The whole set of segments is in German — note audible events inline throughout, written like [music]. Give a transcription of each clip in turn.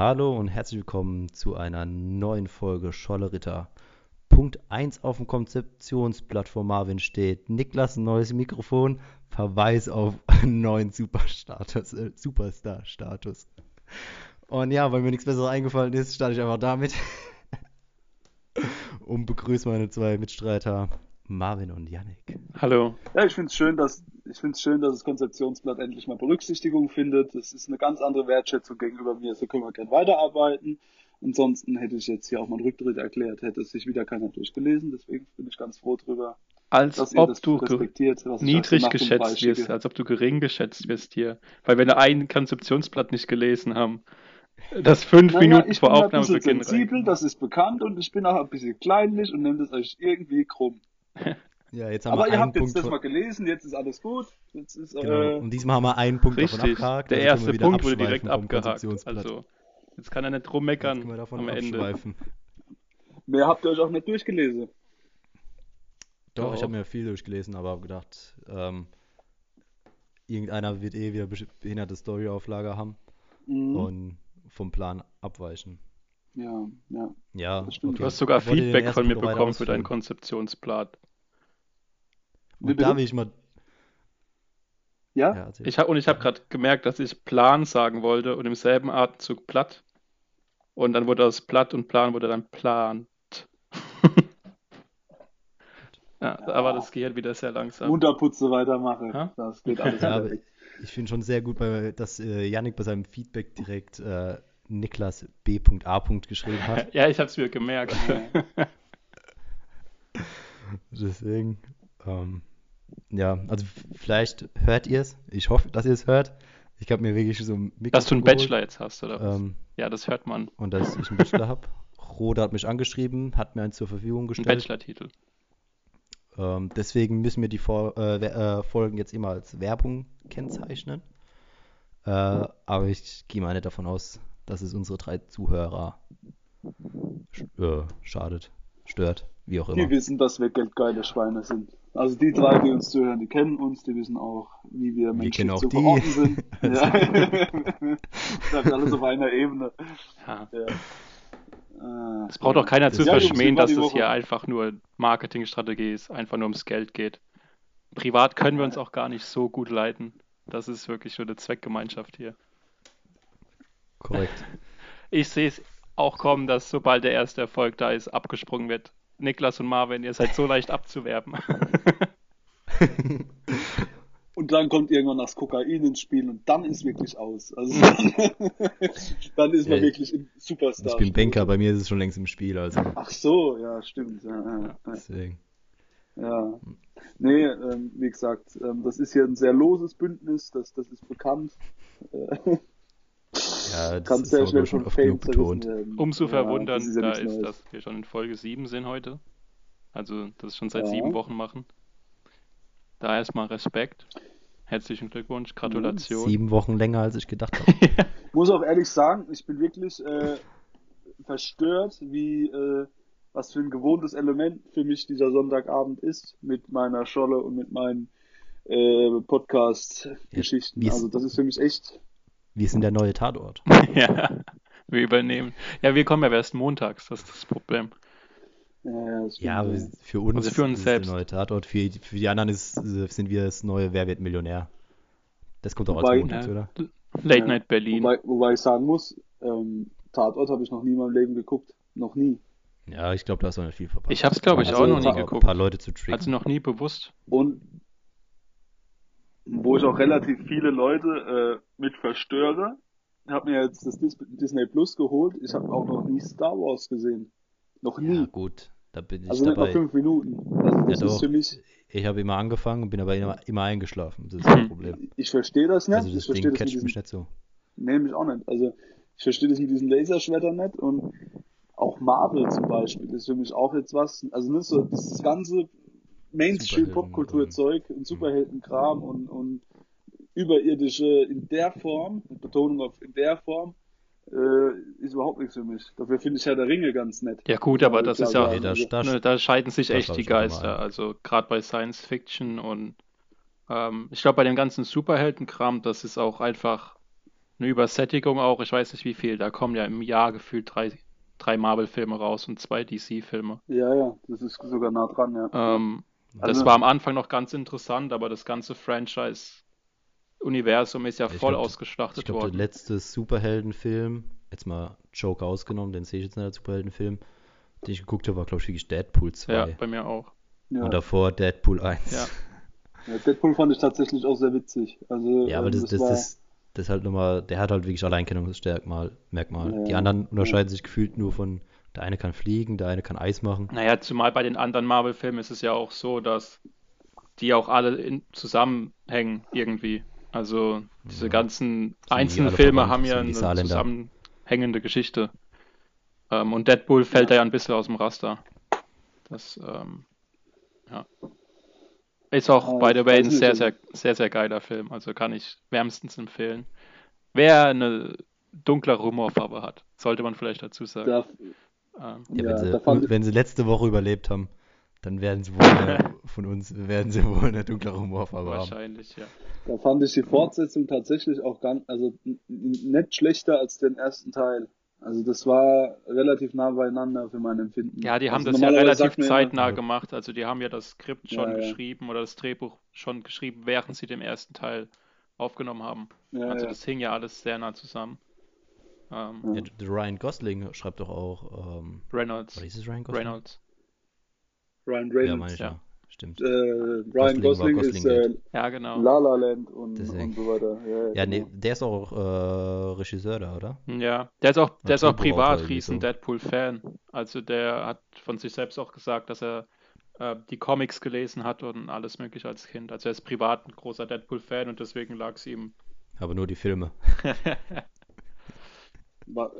Hallo und herzlich willkommen zu einer neuen Folge Scholle Ritter. Punkt 1 auf dem Konzeptionsblatt von Marvin steht Niklas neues Mikrofon, Verweis auf einen neuen Superstatus, äh, Superstar-Status. Und ja, weil mir nichts Besseres eingefallen ist, starte ich einfach damit [laughs] und begrüße meine zwei Mitstreiter Marvin und Yannick. Hallo. Ja, ich finde es schön, dass ich finde es schön, dass das Konzeptionsblatt endlich mal Berücksichtigung findet. Das ist eine ganz andere Wertschätzung gegenüber mir. So können wir gerne weiterarbeiten. Ansonsten hätte ich jetzt hier auch mal einen Rücktritt erklärt, hätte es sich wieder keiner durchgelesen. Deswegen bin ich ganz froh drüber. Als dass ihr ob das du respektiert, was ich niedrig geschätzt wirst, als ob du gering geschätzt wirst hier. Weil wenn wir ein Konzeptionsblatt nicht gelesen haben, das fünf Naja, Minuten ich vor bin ein bisschen Aufnahmebeginn sensibel, rein. das ist bekannt und ich bin auch ein bisschen kleinlich und nehme das euch irgendwie krumm. Ja, jetzt haben Aber wir ihr einen habt jetzt Punkt. das von- mal gelesen, jetzt ist alles gut. Jetzt ist, genau. äh, Und diesmal haben wir einen Punkt davon Richtig. abgehakt. Der also erste Punkt wurde direkt abgehakt. Also, jetzt kann er nicht Jetzt rummeckern davon am Ende. mehr habt ihr euch auch nicht durchgelesen. Doch, ich habe mir viel durchgelesen, aber habe gedacht, ähm, irgendeiner wird eh wieder behinderte Storyauflage haben Mhm. und vom Plan abweichen. Ja, ja. Ja, Das stimmt. Du hast sogar Feedback von mir Punkt bekommen für dein ausführen? Und da will ich mal. Ja? Ja. Ich hab, und ich habe gerade gemerkt, dass ich Plan sagen wollte und im selben Atemzug platt. Und dann wurde das platt und Plan wurde dann plant. [laughs] ja, aber das geht halt wieder sehr langsam. Munterputze weitermache. Ja? Das geht alles [laughs] Ja, aber ich finde schon sehr gut, bei, dass äh, Yannick bei seinem Feedback direkt äh, Niklas B.A. geschrieben hat. [laughs] Ja, ich habe es mir gemerkt. Deswegen, ähm, ja, also vielleicht hört ihr es. Ich hoffe, dass ihr es hört. Ich habe mir wirklich so ein Dass du einen geholt, Bachelor jetzt hast, oder was? Ähm, Ja, das hört man. und dass ich einen Bachelor habe. Roda hat mich angeschrieben, hat mir einen zur Verfügung Ein gestellt. Bachelor-Titel. Ähm, deswegen müssen wir die Vor äh, äh, Folgen jetzt immer als Werbung kennzeichnen. Äh, aber ich gehe mal nicht davon aus, dass es unsere drei Zuhörer sch- äh, schadet, stört, wie auch Die immer. wissen, dass wir geldgeile Schweine sind. Also die drei, die uns zuhören, die kennen uns, die wissen auch, wie wir auch zu die. verorten sind. [laughs] Ja. das ist [laughs] alles auf einer Ebene. Ja. Ja. Äh, Es braucht auch keiner zu verschmähen, dass es Woche? hier einfach nur Marketingstrategie ist, einfach nur ums Geld geht. Privat können wir uns auch gar nicht so gut leiten. Das ist wirklich so eine Zweckgemeinschaft hier. Korrekt. Ich sehe es auch kommen, dass sobald der erste Erfolg da ist, abgesprungen wird. Niklas und Marvin, ihr seid so leicht abzuwerben. [laughs] Und dann kommt irgendwann das Kokain ins Spiel und dann ist wirklich aus. Also [laughs] dann ist man Ja, wirklich im Superstar. Ich bin Banker, bei mir ist es schon längst im Spiel, also Ach so, ja, stimmt. Ja, ja, ja. deswegen. Ja. Nee, ähm, wie gesagt, ähm, das ist hier ein sehr loses Bündnis, das, das ist bekannt. Ja, das kann ist sehr schnell schon oft Fame betont. werden. Umso Ja, verwundernd das ist ja ist, dass wir schon in Folge 7 sind heute. Also das schon seit Ja. sieben Wochen machen. Da erstmal Respekt. Herzlichen Glückwunsch, Gratulation. Sieben Wochen länger, als ich gedacht habe. [laughs] muss auch ehrlich sagen, ich bin wirklich äh, verstört, wie äh, was für ein gewohntes Element für mich dieser Sonntagabend ist mit meiner Scholle und mit meinen äh, Podcast-Geschichten. Ja, also das ist für mich echt. Wie ist denn der neue Tatort? [laughs] ja, wir übernehmen. Ja, wir kommen ja erst montags, das ist das Problem. Äh, Ja, für uns, Also für uns ist es selbst. der neue Tatort, für, für die anderen ist, sind wir das neue Wer wird Millionär. Das kommt auch Wobei- als Montags, Ja. oder? Late. Night Berlin. Wobei, wobei ich sagen muss, ähm, Tatort habe ich noch nie in meinem Leben geguckt. Noch nie. Ja, ich glaube, da hast du nicht viel verpasst. Ich hab's, glaub ich, auch noch nie ein geguckt. paar Leute zu tricken. Also noch nie bewusst. Und wo ich auch relativ viele Leute äh, mit verstöre. Ich habe mir jetzt das Dis Disney Plus geholt. Ich habe auch noch nie Star Wars gesehen. Noch nie. ja, gut, da bin ich also dabei. fünf Minuten. Also das Ja, ist doch. für mich, Ich habe immer angefangen und bin aber immer, immer eingeschlafen. Das ist das Hm. Problem. ich verstehe das nicht. Also ich das verstehe Ding das catcht mich nicht so. nee, mich auch nicht. Also ich verstehe das mit diesen Laserschwertern nicht und auch Marvel zum Beispiel ist für mich auch jetzt was. Also nicht so dieses ganze Mainstream-Popkulturzeug und Superheldenkram und, und überirdische in der Form, mit Betonung auf in der Form, äh, ist überhaupt nichts für mich. Dafür finde ich Herr der Ringe ganz nett. Ja gut, aber das ist ja, Nee, da- da- ne, da scheiden sich das echt die Geister. Also gerade bei Science Fiction und ähm, ich glaube bei dem ganzen Superheldenkram, das ist auch einfach eine Übersättigung auch, ich weiß nicht wie viel, da kommen ja im Jahr gefühlt drei, drei Marvel-Filme raus und zwei DC-Filme. Ja, ja, das ist sogar nah dran, ja. Ähm, das Also- war am Anfang noch ganz interessant, aber das ganze Franchise-Universum ist ja Ich voll glaub, Ich ausgeschlachtet glaube, der worden. letzte Superheldenfilm, jetzt mal Joker ausgenommen, den sehe ich jetzt nicht als Superheldenfilm, den ich geguckt habe, war, glaube ich, wirklich Deadpool 2. Ja, bei mir auch. ja. Und davor Deadpool 1. Ja. Ja, Deadpool fand ich tatsächlich auch sehr witzig. Also, Ja, aber ähm, das, das, war, das, das ist halt nochmal, der hat halt wirklich Alleinkennungsmerkmal. Merkmal. Ja, Die anderen unterscheiden sich gefühlt nur von, der eine kann fliegen, der eine kann Eis machen. Naja, zumal bei den anderen Marvel-Filmen ist es ja auch so, dass die auch alle in, zusammenhängen irgendwie. Also diese Ja. ganzen alle einzelnen Filme haben so ja eine zusammenhängende Geschichte. Ähm, und Deadpool fällt da ja ein bisschen aus dem Raster. Das, ähm, ja. Ist auch, Ja, by the way, ein nicht, sehr, also- sehr, sehr, sehr geiler Film. Also kann ich wärmstens empfehlen. Wer eine dunkle Humorfarbe hat, sollte man vielleicht dazu sagen. da, Ähm, Ja, Ja, wenn, sie, wenn sie letzte Woche überlebt haben, dann werden sie wohl eine, [laughs] von uns, werden sie wohl eine dunklere Humorfarbe haben. wahrscheinlich, ja. da fand ich die Fortsetzung tatsächlich auch ganz, also nicht schlechter als den ersten Teil. Also das war relativ nah beieinander für mein Empfinden. Ja, die haben also das ja relativ immer- zeitnah gemacht. Also die haben ja das Skript schon Ja, ja. geschrieben oder das Drehbuch schon geschrieben, während sie den ersten Teil aufgenommen haben. Ja, Also ja. das hing ja alles sehr nah zusammen. Ähm, Ja. Ryan Gosling schreibt doch auch, ähm, Reynolds. oder hieß es Ryan Gosling? Reynolds. Ryan Ja, Reynolds. meine ich ja. ja. Stimmt. äh, Ryan Gosling war Gosling, ist äh, Gosling Ja, genau. La La Land und, und so weiter. Ja, Ja, nee, genau. der ist auch äh, Regisseur da, oder? Ja, der ist auch, der ist auch privat riesen so. Deadpool-Fan. Also der hat von sich selbst auch gesagt, dass er äh, die Comics gelesen hat und alles mögliche als Kind. Also er ist privat ein großer Deadpool-Fan und deswegen lag es ihm. Aber nur die Filme. [laughs]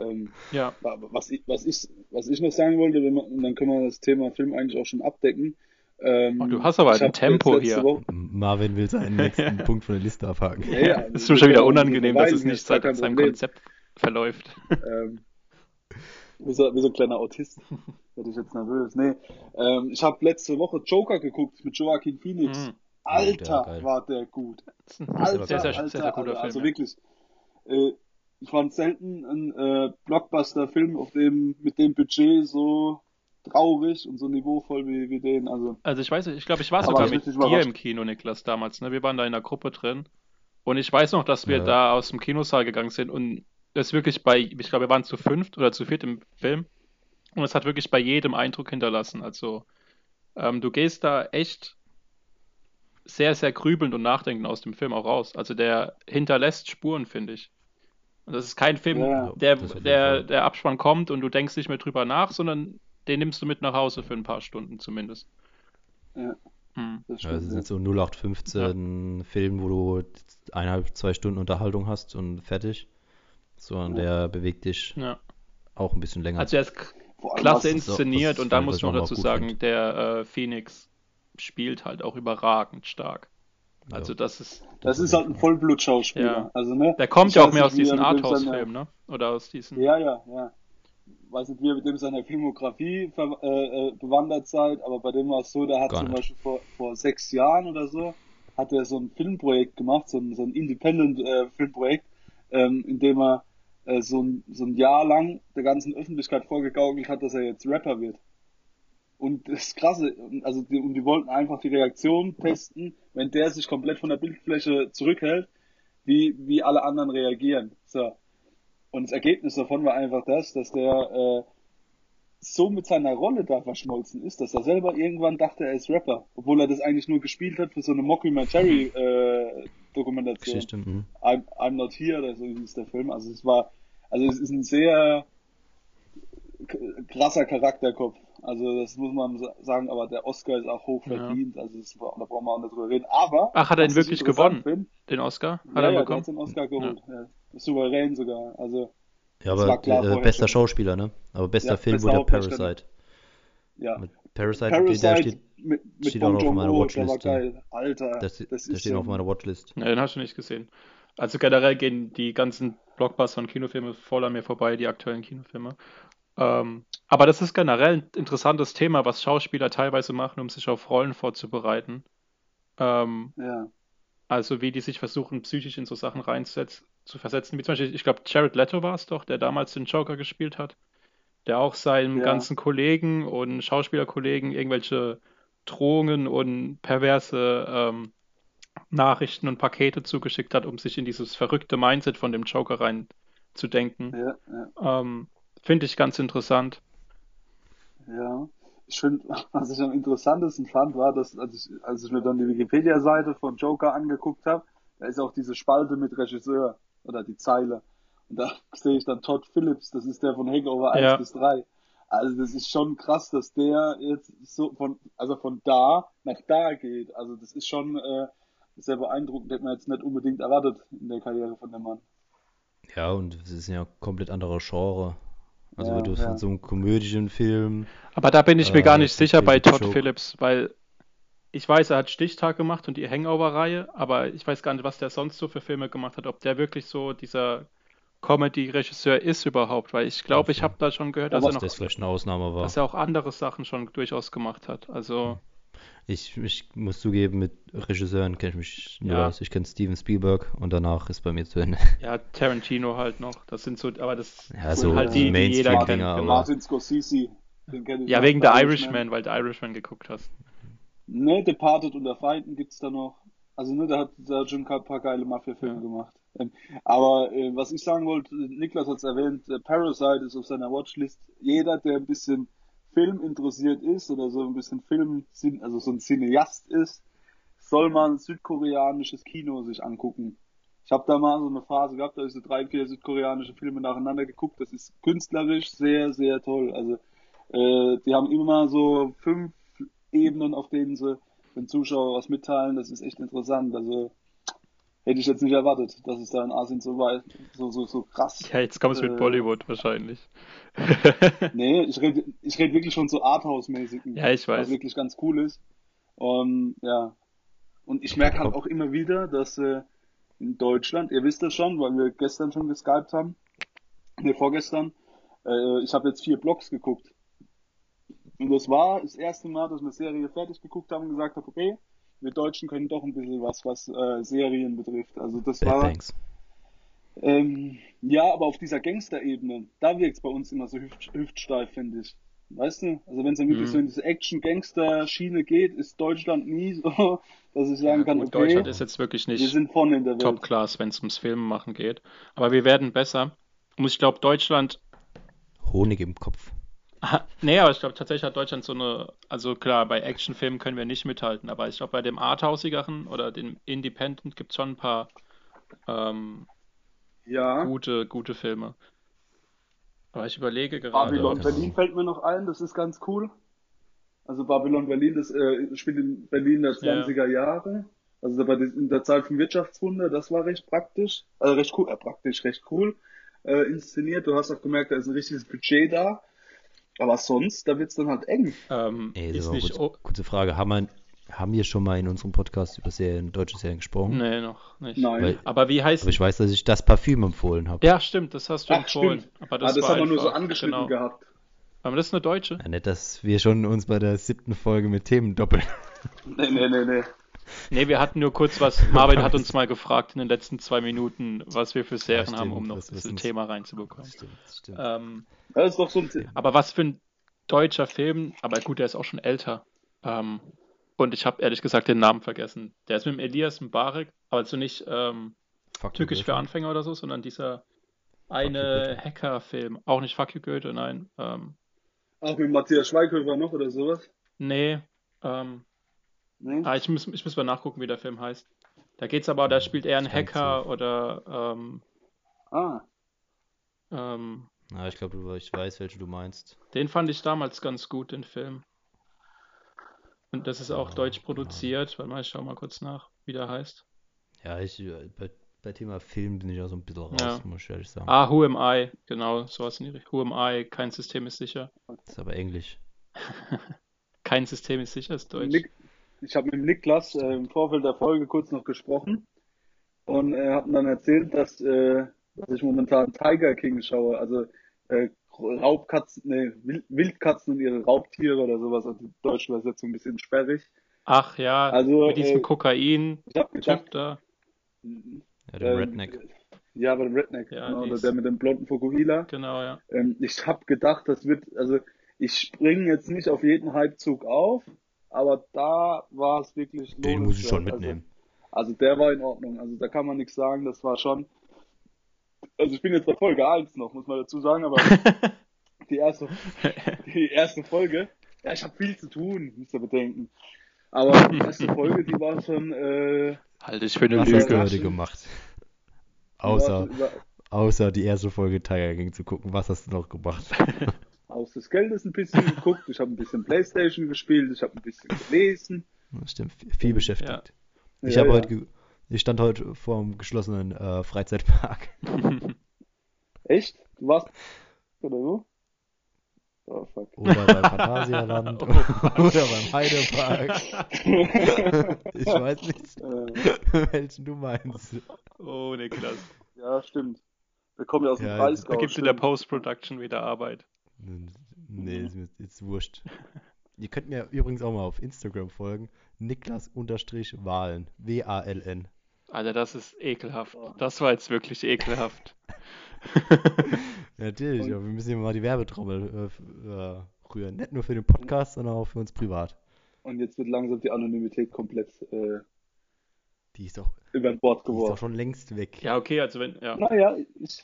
Ähm, ja, wa- was, ich, was, ich, was ich noch sagen wollte, wenn man, und dann können wir das Thema Film eigentlich auch schon abdecken. Ähm, Oh, du hast aber ein Tempo hier. Woche- Marvin will seinen [laughs] nächsten Punkt von der Liste abhaken. Ja, ja, [laughs] ist mir schon wieder unangenehm, dass es nicht seit seinem Problem. Konzept verläuft. Ähm, wie, so, wie so ein kleiner Autist. Werde ich jetzt nervös. Nee, ähm, ich habe letzte Woche Joker geguckt mit Joaquin Phoenix. Mhm. Alter, geil. war der gut. Alter, sehr, sehr, Alter, sehr, sehr guter Alter, Also Film. wirklich. Äh, ich fand selten einen äh, Blockbuster-Film auf dem, mit dem Budget so traurig und so niveauvoll wie, wie den. Also, Also ich weiß nicht, ich glaube, ich war sogar mit dir überrascht. im Kino, Niklas, damals. Ne? Wir waren da in einer Gruppe drin. Und ich weiß noch, dass wir Ja. da aus dem Kinosaal gegangen sind und das wirklich bei, ich glaube, wir waren zu fünft oder zu viert im Film. Und es hat wirklich bei jedem Eindruck hinterlassen. Also ähm, du gehst da echt sehr, sehr grübelnd und nachdenkend aus dem Film auch raus. Also der hinterlässt Spuren, finde ich. Und das ist kein Film, Ja, der, der, der Abspann kommt und du denkst nicht mehr drüber nach, sondern den nimmst du mit nach Hause für ein paar Stunden zumindest. Ja. Hm. das Ja, das ist ja. nicht so ein 0815 Film, wo du eineinhalb, zwei Stunden Unterhaltung hast und fertig. Sondern der bewegt dich Ja. auch ein bisschen länger. Also er ist klasse inszeniert das und da muss ich noch auch dazu sagen, find. der äh, Phoenix spielt halt auch überragend stark. Also das ist, Das ist halt ein Vollblutschauspieler. Ja. Also, ne? der kommt ja auch mehr aus er diesen Arthouse-Filmen, ne? Oder aus diesen. Ja, ja, ja. Weiß nicht, wie ihr mit dem seiner Filmografie äh, äh, bewandert seid, aber bei dem war es so, der hat Gar zum nicht. Beispiel vor, vor sechs Jahren oder so, hat er so ein Filmprojekt gemacht, so ein, so ein Independent-Filmprojekt, ähm, in dem er äh, so, ein, so ein Jahr lang der ganzen Öffentlichkeit vorgegaukelt hat, dass er jetzt Rapper wird. Und das Krasse, also die, und die wollten einfach die Reaktion testen, wenn der sich komplett von der Bildfläche zurückhält, wie, wie alle anderen reagieren. So. Und das Ergebnis davon war einfach das, dass der äh, so mit seiner Rolle da verschmolzen ist, dass er selber irgendwann dachte, er ist Rapper, obwohl er das eigentlich nur gespielt hat für so eine Mockumentary äh, Dokumentation. Geschichte. Mhm. I'm, I'm Not Here oder so hieß der Film. Also es war, also es ist ein sehr krasser Charakterkopf. Also das muss man sa- sagen, aber der Oscar ist auch hoch Ja. verdient. Also das, da brauchen wir auch nicht drüber reden. Aber Ach, hat er ihn wirklich gewonnen? Find, Den Oscar? Hat ja, er ja, der bekommen? hat den Oscar geholt. Ja. Souverän sogar. Also Ja, aber klar äh, bester schon. Schauspieler, ne? Aber bester Ja, Film bester wurde. Parasite. ja. Mit Parasite, Parasite der steht, mit, mit steht Bong auch noch auf meiner der Watchlist, ja. geil. Alter, das, das der ist steht so auf meiner Watchlist. Ja, den hast du nicht gesehen. Also generell gehen die ganzen Blockbuster und Kinofilme voll an mir vorbei, die aktuellen Kinofilme. Ähm, aber das ist generell ein interessantes Thema, was Schauspieler teilweise machen, um sich auf Rollen vorzubereiten. Ähm, Ja. also wie die sich versuchen, psychisch in so Sachen reinzusetzen, zu versetzen. Wie zum Beispiel, ich glaube, Jared Leto war es doch, der damals den Joker gespielt hat, der auch seinen Ja. ganzen Kollegen und Schauspielerkollegen irgendwelche Drohungen und perverse ähm, Nachrichten und Pakete zugeschickt hat, um sich in dieses verrückte Mindset von dem Joker reinzudenken. Ja, ja, Ähm, Finde ich ganz interessant. ja. Ich finde, [laughs] was ich am interessantesten fand, war, dass, als ich, als ich mir dann die Wikipedia-Seite von Joker angeguckt habe, da ist auch diese Spalte mit Regisseur oder die Zeile. Und da [laughs] sehe ich dann Todd Phillips, das ist der von Hangover 1 Ja. bis 3. Also das ist schon krass, dass der jetzt so von, also von da nach da geht. Also das ist schon äh, sehr beeindruckend, hätte man jetzt nicht unbedingt erwartet in der Karriere von dem Mann. Ja, und es ist ja komplett andere Genre. Also Ja, du ja. von so einem komödischen Film. Aber da bin ich mir Äh, gar nicht sicher bei Todd Joker. Phillips, weil ich weiß, er hat Stichtag gemacht und die Hangover-Reihe, aber ich weiß gar nicht, was der sonst so für Filme gemacht hat, ob der wirklich so dieser Comedy-Regisseur ist überhaupt, weil ich glaube, ich habe da schon gehört, dass er noch, Das vielleicht eine Ausnahme war. dass er auch andere Sachen schon durchaus gemacht hat. Also, Ich, ich muss zugeben, mit Regisseuren kenne ich mich nur Ja. aus. Ich kenne Steven Spielberg und danach ist bei mir zu Ende. [laughs] ja, Tarantino halt noch. Das sind so, aber das Ja, sind so halt die, die jeder kennt. Genau. aber- Martin Scorsese, den kenn ich Ja, wegen der The Irishman, weil der Irishman geguckt hast. Ne, Departed und der Feinden gibt's da noch. Also ne, der hat, hat schon ein paar geile Mafia-Filme Ja. gemacht. Ähm, aber äh, was ich sagen wollte, Niklas hat's erwähnt, äh, Parasite ist auf seiner Watchlist. Jeder, der ein bisschen Film interessiert ist oder so ein bisschen Film, also so ein Cineast ist, soll mal ein südkoreanisches Kino sich angucken. Ich habe da mal so eine Phase gehabt, da habe ich so drei, vier südkoreanische Filme nacheinander geguckt. Das ist künstlerisch sehr, sehr toll. Also äh, die haben immer so fünf Ebenen, auf denen sie den Zuschauer was mitteilen. Das ist echt interessant. Also hätte ich jetzt nicht erwartet, dass es da in Asien so weit, so, so, so krass. Ja, jetzt kommst du Äh. mit Bollywood wahrscheinlich. [laughs] Nee, ich rede ich red wirklich schon so Arthouse-mäßigen. Ja, ich weiß. Was wirklich ganz cool ist. Und ja. Und ich merke halt auch immer wieder, dass äh, in Deutschland, ihr wisst das schon, weil wir gestern schon geskypt haben, ne, vorgestern, äh, ich habe jetzt vier Blogs geguckt. Und das war das erste Mal, dass wir eine Serie fertig geguckt haben und gesagt haben, okay, wir Deutschen können doch ein bisschen was, was äh, Serien betrifft. Also das Bad war, Banks. ähm, ja, aber auf dieser Gangster-Ebene, da wirkt's bei uns immer so hüft, hüftsteif, finde ich. Weißt du? Also wenn es dann wirklich Mhm. so in diese Action-Gangster-Schiene geht, ist Deutschland nie so, [laughs] dass ich sagen Ja, kann, gut, okay, Deutschland ist jetzt wirklich wir nicht sind vorne in der Welt. Top-Class, wenn es ums Filmen machen geht. Aber wir werden besser. Und ich glaube, Deutschland Honig im Kopf. Nee, aber ich glaube tatsächlich hat Deutschland so eine, also klar, bei Actionfilmen können wir nicht mithalten, aber ich glaube bei dem Arthausigeren oder dem Independent gibt es schon ein paar ähm, Ja, gute, gute Filme. Aber ich überlege gerade. Babylon Ja. Berlin fällt mir noch ein, das ist ganz cool. Also Babylon Berlin, das äh, spielt in Berlin der Ja. 20er Jahre. Also bei in der Zeit vom Wirtschaftswunder, das war recht praktisch. Also recht cool, äh, praktisch, recht cool äh, inszeniert. Du hast auch gemerkt, da ist ein richtiges Budget da. Aber sonst, da wird's dann halt eng. Ähm, Ey, das ist nicht. kurz, Oh, kurze Frage. Haben wir, haben wir schon mal in unserem Podcast über Serien, deutsche Serien gesprochen? nee, noch nicht. Nein. Weil, Aber wie heißt. aber ich weiß, dass ich das Parfüm empfohlen habe. Ja, stimmt, das hast du Ach, empfohlen. stimmt. Aber Ah, das, das war haben wir nur so angeschnitten genau. gehabt. Aber das ist eine deutsche. Ja, nicht, dass wir schon uns bei der siebten Folge mit Themen doppeln. Nee, nee, nee, nee. Nee, wir hatten nur kurz was. Marvin hat uns mal gefragt in den letzten zwei Minuten, was wir für Serien stimmt, haben, um noch das das wissen's. Thema reinzubekommen. Stimmt, stimmt. Ähm, Das ist doch so ein aber was für ein deutscher Film, aber gut, der ist auch schon älter. Ähm, und ich habe ehrlich gesagt den Namen vergessen. Der ist mit dem Elias Mbarek, aber also nicht ähm, Türkisch für. Anfänger oder so, sondern dieser eine. Hacker-Film. Auch nicht Fuck You Goethe, nein. Ähm, Auch mit Matthias Schweighöfer noch oder sowas. nee. Ähm, Nee? ah, ich muss, ich muss mal nachgucken, wie der Film heißt. Da geht's aber, da spielt er einen Hacker oder ähm, Ah, ähm, Na, ich glaube, ich weiß, welche du meinst. Den fand ich damals ganz gut, den Film. Und das ist auch Ja, deutsch produziert. Warte mal, ich schau mal kurz nach, wie der heißt. Ja, ich, äh, bei, bei Thema Film bin ich auch so ein bisschen raus, Ja. muss ich ehrlich sagen. Ah, Who Am I? Genau, sowas in die Richtung. Who Am I? Kein System ist sicher. Das ist aber Englisch. [laughs] Kein System ist sicher, ist deutsch. Nick, ich habe mit dem Niklas äh, im Vorfeld der Folge kurz noch gesprochen und er hat mir dann erzählt, dass, äh, dass ich momentan Tiger King schaue, also äh, Raubkatzen, nee, Wild- Wildkatzen und ihre Raubtiere oder sowas, also die deutsche Übersetzung ein bisschen sperrig. Ach ja, Also, mit diesem äh, Kokain-Typ Ich habe gedacht, da. Ja, den ähm, Redneck. Ja, bei dem Redneck. Ja, genau, oder ist- der mit dem blonden Fukuhila. Genau, ja. Ähm, ich habe gedacht, das wird, also ich springe jetzt nicht auf jeden Hypezug auf, aber da war es wirklich Den muss ich schon lohnenswert. mitnehmen. Also, also der war in Ordnung. Also da kann man nichts sagen, das war schon. Also ich bin jetzt bei Folge 1 noch, muss man dazu sagen, aber [laughs] die erste, die erste Folge, ja, ich habe viel zu tun, müsst ihr bedenken. Aber die erste Folge, die war schon, äh, Halte ich für eine Lüge. gemacht? Außer, außer die erste Folge Tiger King zu gucken, was hast du noch gemacht? [laughs] aus des Geldes ein bisschen geguckt, ich habe ein bisschen Playstation gespielt, ich habe ein bisschen gelesen. Stimmt, viel beschäftigt. Ich Ja, habe ja. heute, ich stand heute vor einem geschlossenen äh, Freizeitpark. [laughs] Echt? Du warst oder wo? Oh fuck. Oder beim Phantasialand [laughs] Oh, [laughs] oder beim Heidepark. Ich weiß nicht, Äh, welchen du meinst. oh, Niklas. ja, stimmt. Wir kommen ja aus dem Ja, Breisgau. Da gibt's in der. Post-Production wieder Arbeit. Nee, ist mir jetzt wurscht. Ihr könnt mir übrigens auch mal auf Instagram folgen. Niklas-Wahlen. W-A-L-N. Alter, das ist ekelhaft. Das war jetzt wirklich ekelhaft. [laughs] [laughs] Natürlich, aber wir müssen hier mal die Werbetrommel äh, äh, rühren. Nicht nur für den Podcast, sondern auch für uns privat. Und jetzt wird langsam die Anonymität komplett äh, Die ist doch, über Bord die ist doch geworfen. schon längst weg. Ja, okay, also wenn, ja. Naja, ich,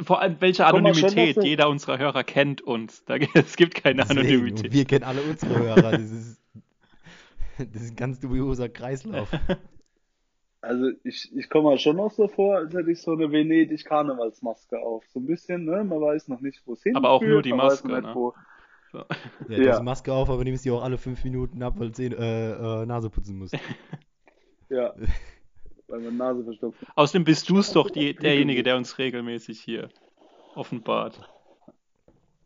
Vor allem, welche Anonymität? so- Jeder unserer Hörer kennt uns. Da, [laughs] es gibt keine Deswegen, Anonymität. wir kennen alle unsere Hörer. Das ist, [laughs] das ist ein ganz dubioser Kreislauf. also ich, ich komme mal schon noch so vor, als hätte ich so eine Venedig-Karnevalsmaske auf. So ein bisschen, ne? Man weiß noch nicht, wo es hinführt. Aber auch nur die Maske, ne? wo. Ja, Ja. du hast die Maske auf, aber nimmst die auch alle fünf Minuten ab, weil du äh, äh, Nase putzen musst. Ja. [laughs] Weil man Nase verstopft. Außerdem bist du es doch die, [laughs] derjenige, der uns regelmäßig hier offenbart.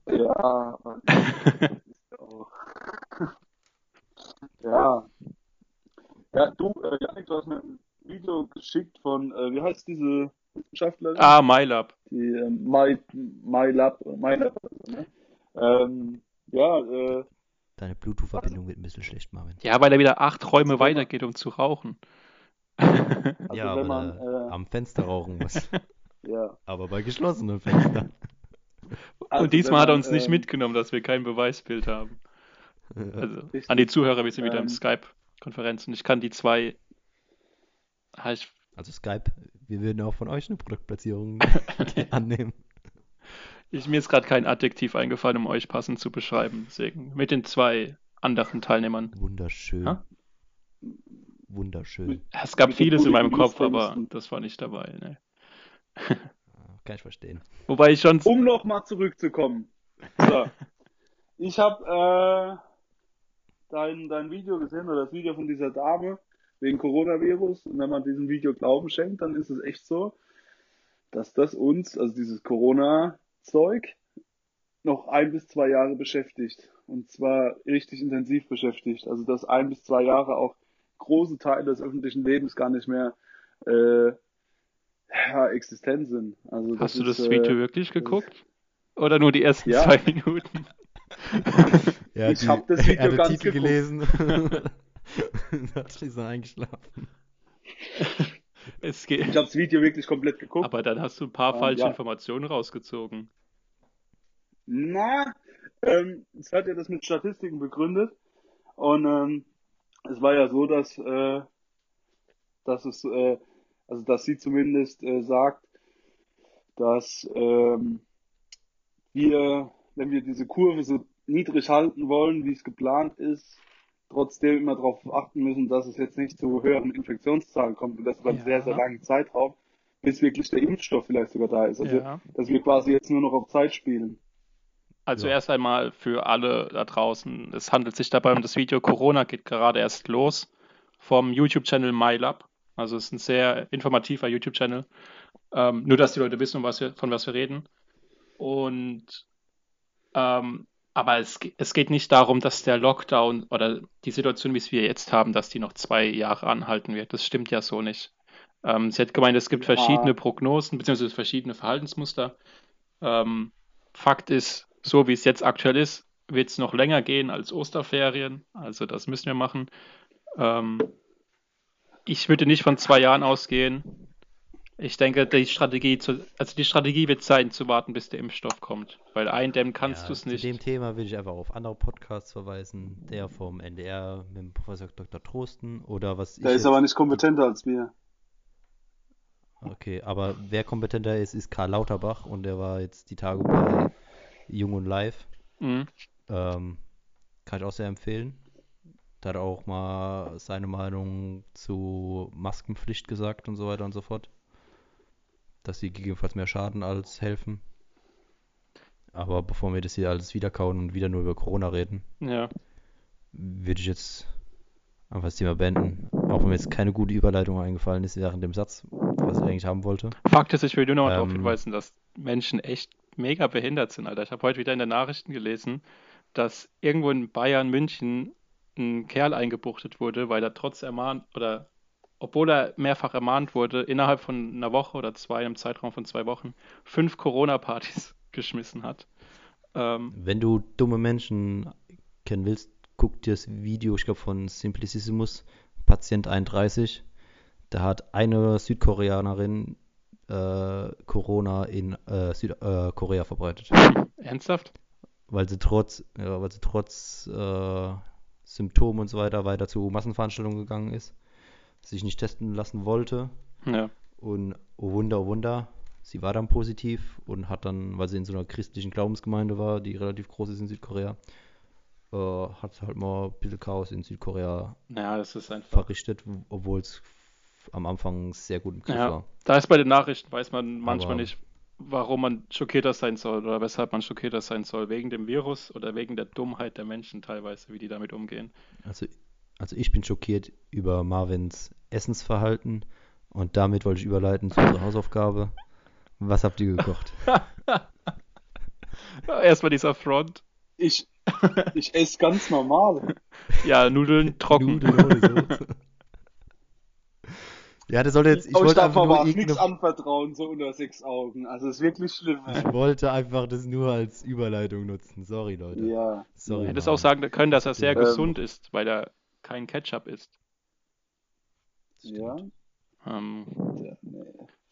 Ja. [laughs] [laughs] Ja. Ja, du, äh, Janik, du hast mir ein Video geschickt von, äh, wie heißt diese Wissenschaftlerin? Ah, MyLab. Die ähm, My, MyLab, MyLab, ne? ähm, ja, äh, Deine Bluetooth-Verbindung wird ein bisschen schlecht, Marvin. Ja, weil er wieder acht Räume weitergeht, um zu rauchen. [laughs] also ja, wenn man, äh, am Fenster rauchen muss. [laughs] ja. aber bei geschlossenen Fenstern. [laughs] Also Und diesmal wenn hat er man, uns nicht ähm, mitgenommen, dass wir kein Beweisbild haben. Also an die Zuhörer, wir sind wieder im Ähm. Skype-Konferenz und ich kann die zwei. Ah, ich, Also Skype, wir würden auch von euch eine Produktplatzierung annehmen. ich, mir ist gerade kein Adjektiv eingefallen, um euch passend zu beschreiben. Deswegen mit den zwei anderen Teilnehmern. Wunderschön. Ha? Wunderschön. Es gab vieles in meinem Kopf, aber das war nicht dabei. Ne. Kann ich verstehen. Wobei ich schon. Um nochmal zurückzukommen. So. [laughs] Ich habe äh, dein, dein Video gesehen oder das Video von dieser Dame wegen Coronavirus. Und wenn man diesem Video Glauben schenkt, dann ist es echt so, dass das uns, also dieses Corona-Zeug, noch ein bis zwei Jahre beschäftigt. Und zwar richtig intensiv beschäftigt. Also dass ein bis zwei Jahre auch große Teile des öffentlichen Lebens gar nicht mehr äh, ja, existent sind. Also Hast du ist, das äh, Video wirklich geguckt? Oder nur die ersten Ja. zwei Minuten? [laughs] Ja, Ich hab das Video er ganz Titel geguckt. gelesen. [laughs] [laughs] hat schließlich eingeschlafen. Es geht. Ich habe das Video wirklich komplett geguckt. Aber dann hast du ein paar Ähm, falsche ja. Informationen rausgezogen. Na, ähm, es hat ja das mit Statistiken begründet. Und ähm, es war ja so, dass, äh, dass es, äh, also dass sie zumindest äh, sagt, dass ähm, wir, wenn wir diese Kurve so niedrig halten wollen, wie es geplant ist, trotzdem immer darauf achten müssen, dass es jetzt nicht zu höheren Infektionszahlen kommt und das über einen Ja. sehr, sehr langen Zeitraum, bis wirklich der Impfstoff vielleicht sogar da ist. Also, Ja. dass wir quasi jetzt nur noch auf Zeit spielen. Also Ja. erst einmal für alle da draußen. Es handelt sich dabei um das Video Corona geht gerade erst los vom YouTube-Channel MyLab. Also es ist ein sehr informativer YouTube-Channel. Ähm, nur, dass die Leute wissen, um was wir, von was wir reden. Und ähm, aber es, es geht nicht darum, dass der Lockdown oder die Situation, wie es wir jetzt haben, dass die noch zwei Jahre anhalten wird. Das stimmt ja so nicht. Ähm, sie hat gemeint, es gibt Ja. verschiedene Prognosen bzw. verschiedene Verhaltensmuster. Ähm, Fakt ist, so wie es jetzt aktuell ist, wird es noch länger gehen als Osterferien. Also das müssen wir machen. Ähm, ich würde nicht von zwei Jahren ausgehen. Ich denke, die Strategie, zu, also die Strategie wird sein, zu warten, bis der Impfstoff kommt. Weil eindämmen kannst Ja, du es zu nicht. dem Thema will ich einfach auf andere Podcasts verweisen. Der vom NDR mit dem Professor Dr. Trosten oder was ich Der ist jetzt- aber nicht kompetenter als wir. Okay, aber wer kompetenter ist, ist Karl Lauterbach und der war jetzt die Tage bei Jung und Live. Mhm. Ähm, kann ich auch sehr empfehlen. Da hat er auch mal seine Meinung zu Maskenpflicht gesagt und so weiter und so fort. Dass sie gegebenenfalls mehr schaden als helfen. Aber bevor wir das hier alles wiederkauen und wieder nur über Corona reden, Ja. würde ich jetzt einfach das Thema beenden. Auch wenn mir jetzt keine gute Überleitung eingefallen ist während dem Satz, was ich eigentlich haben wollte. Fakt ist, ich will nur noch darauf Ähm. hinweisen, dass Menschen echt mega behindert sind, Alter. Ich habe heute wieder in den Nachrichten gelesen, dass irgendwo in Bayern, München ein Kerl eingebuchtet wurde, weil er trotz ermahnt oder obwohl er mehrfach ermahnt wurde, innerhalb von einer Woche oder zwei, im Zeitraum von zwei Wochen, fünf Corona-Partys [laughs] geschmissen hat. Ähm, Wenn du dumme Menschen kennen willst, guck dir das Video, ich glaube von Simplicissimus, Patient 31. Da hat eine Südkoreanerin äh, Corona in äh, Südkorea verbreitet. ernsthaft? Weil sie trotz, ja, weil sie trotz äh, Symptomen und so weiter weiter zu Massenveranstaltungen gegangen ist, sich nicht testen lassen wollte Ja. und oh Wunder, oh Wunder, sie war dann positiv und hat dann, weil sie in so einer christlichen Glaubensgemeinde war, die relativ groß ist in Südkorea, äh, hat halt mal ein bisschen Chaos in Südkorea Naja, das ist einfach. verrichtet, obwohl es am Anfang sehr gut im Griff Ja. war. Da ist bei den Nachrichten, weiß man manchmal Aber- nicht, warum man schockierter sein soll oder weshalb man schockierter sein soll. Wegen dem Virus oder wegen der Dummheit der Menschen teilweise, wie die damit umgehen. Also, also ich bin schockiert über Marvins Essensverhalten und damit wollte ich überleiten zu unserer [laughs] Hausaufgabe. Was habt ihr gekocht? [laughs] Erstmal dieser Front. Ich, ich esse ganz normal. Ja, Nudeln trocken. Nudeln ohne Soße. [laughs] Ja, das sollte jetzt, ich ich wollte darf einfach aber nur auch nichts anvertrauen, so unter sechs Augen. Also ist wirklich schlimm. ich wollte einfach das nur als Überleitung nutzen. Sorry, Leute. Ja. Sorry. Hättest Mann. auch sagen können, dass er sehr Ähm. gesund ist, weil er kein Ketchup isst. Ja. Ähm, ja. Nee.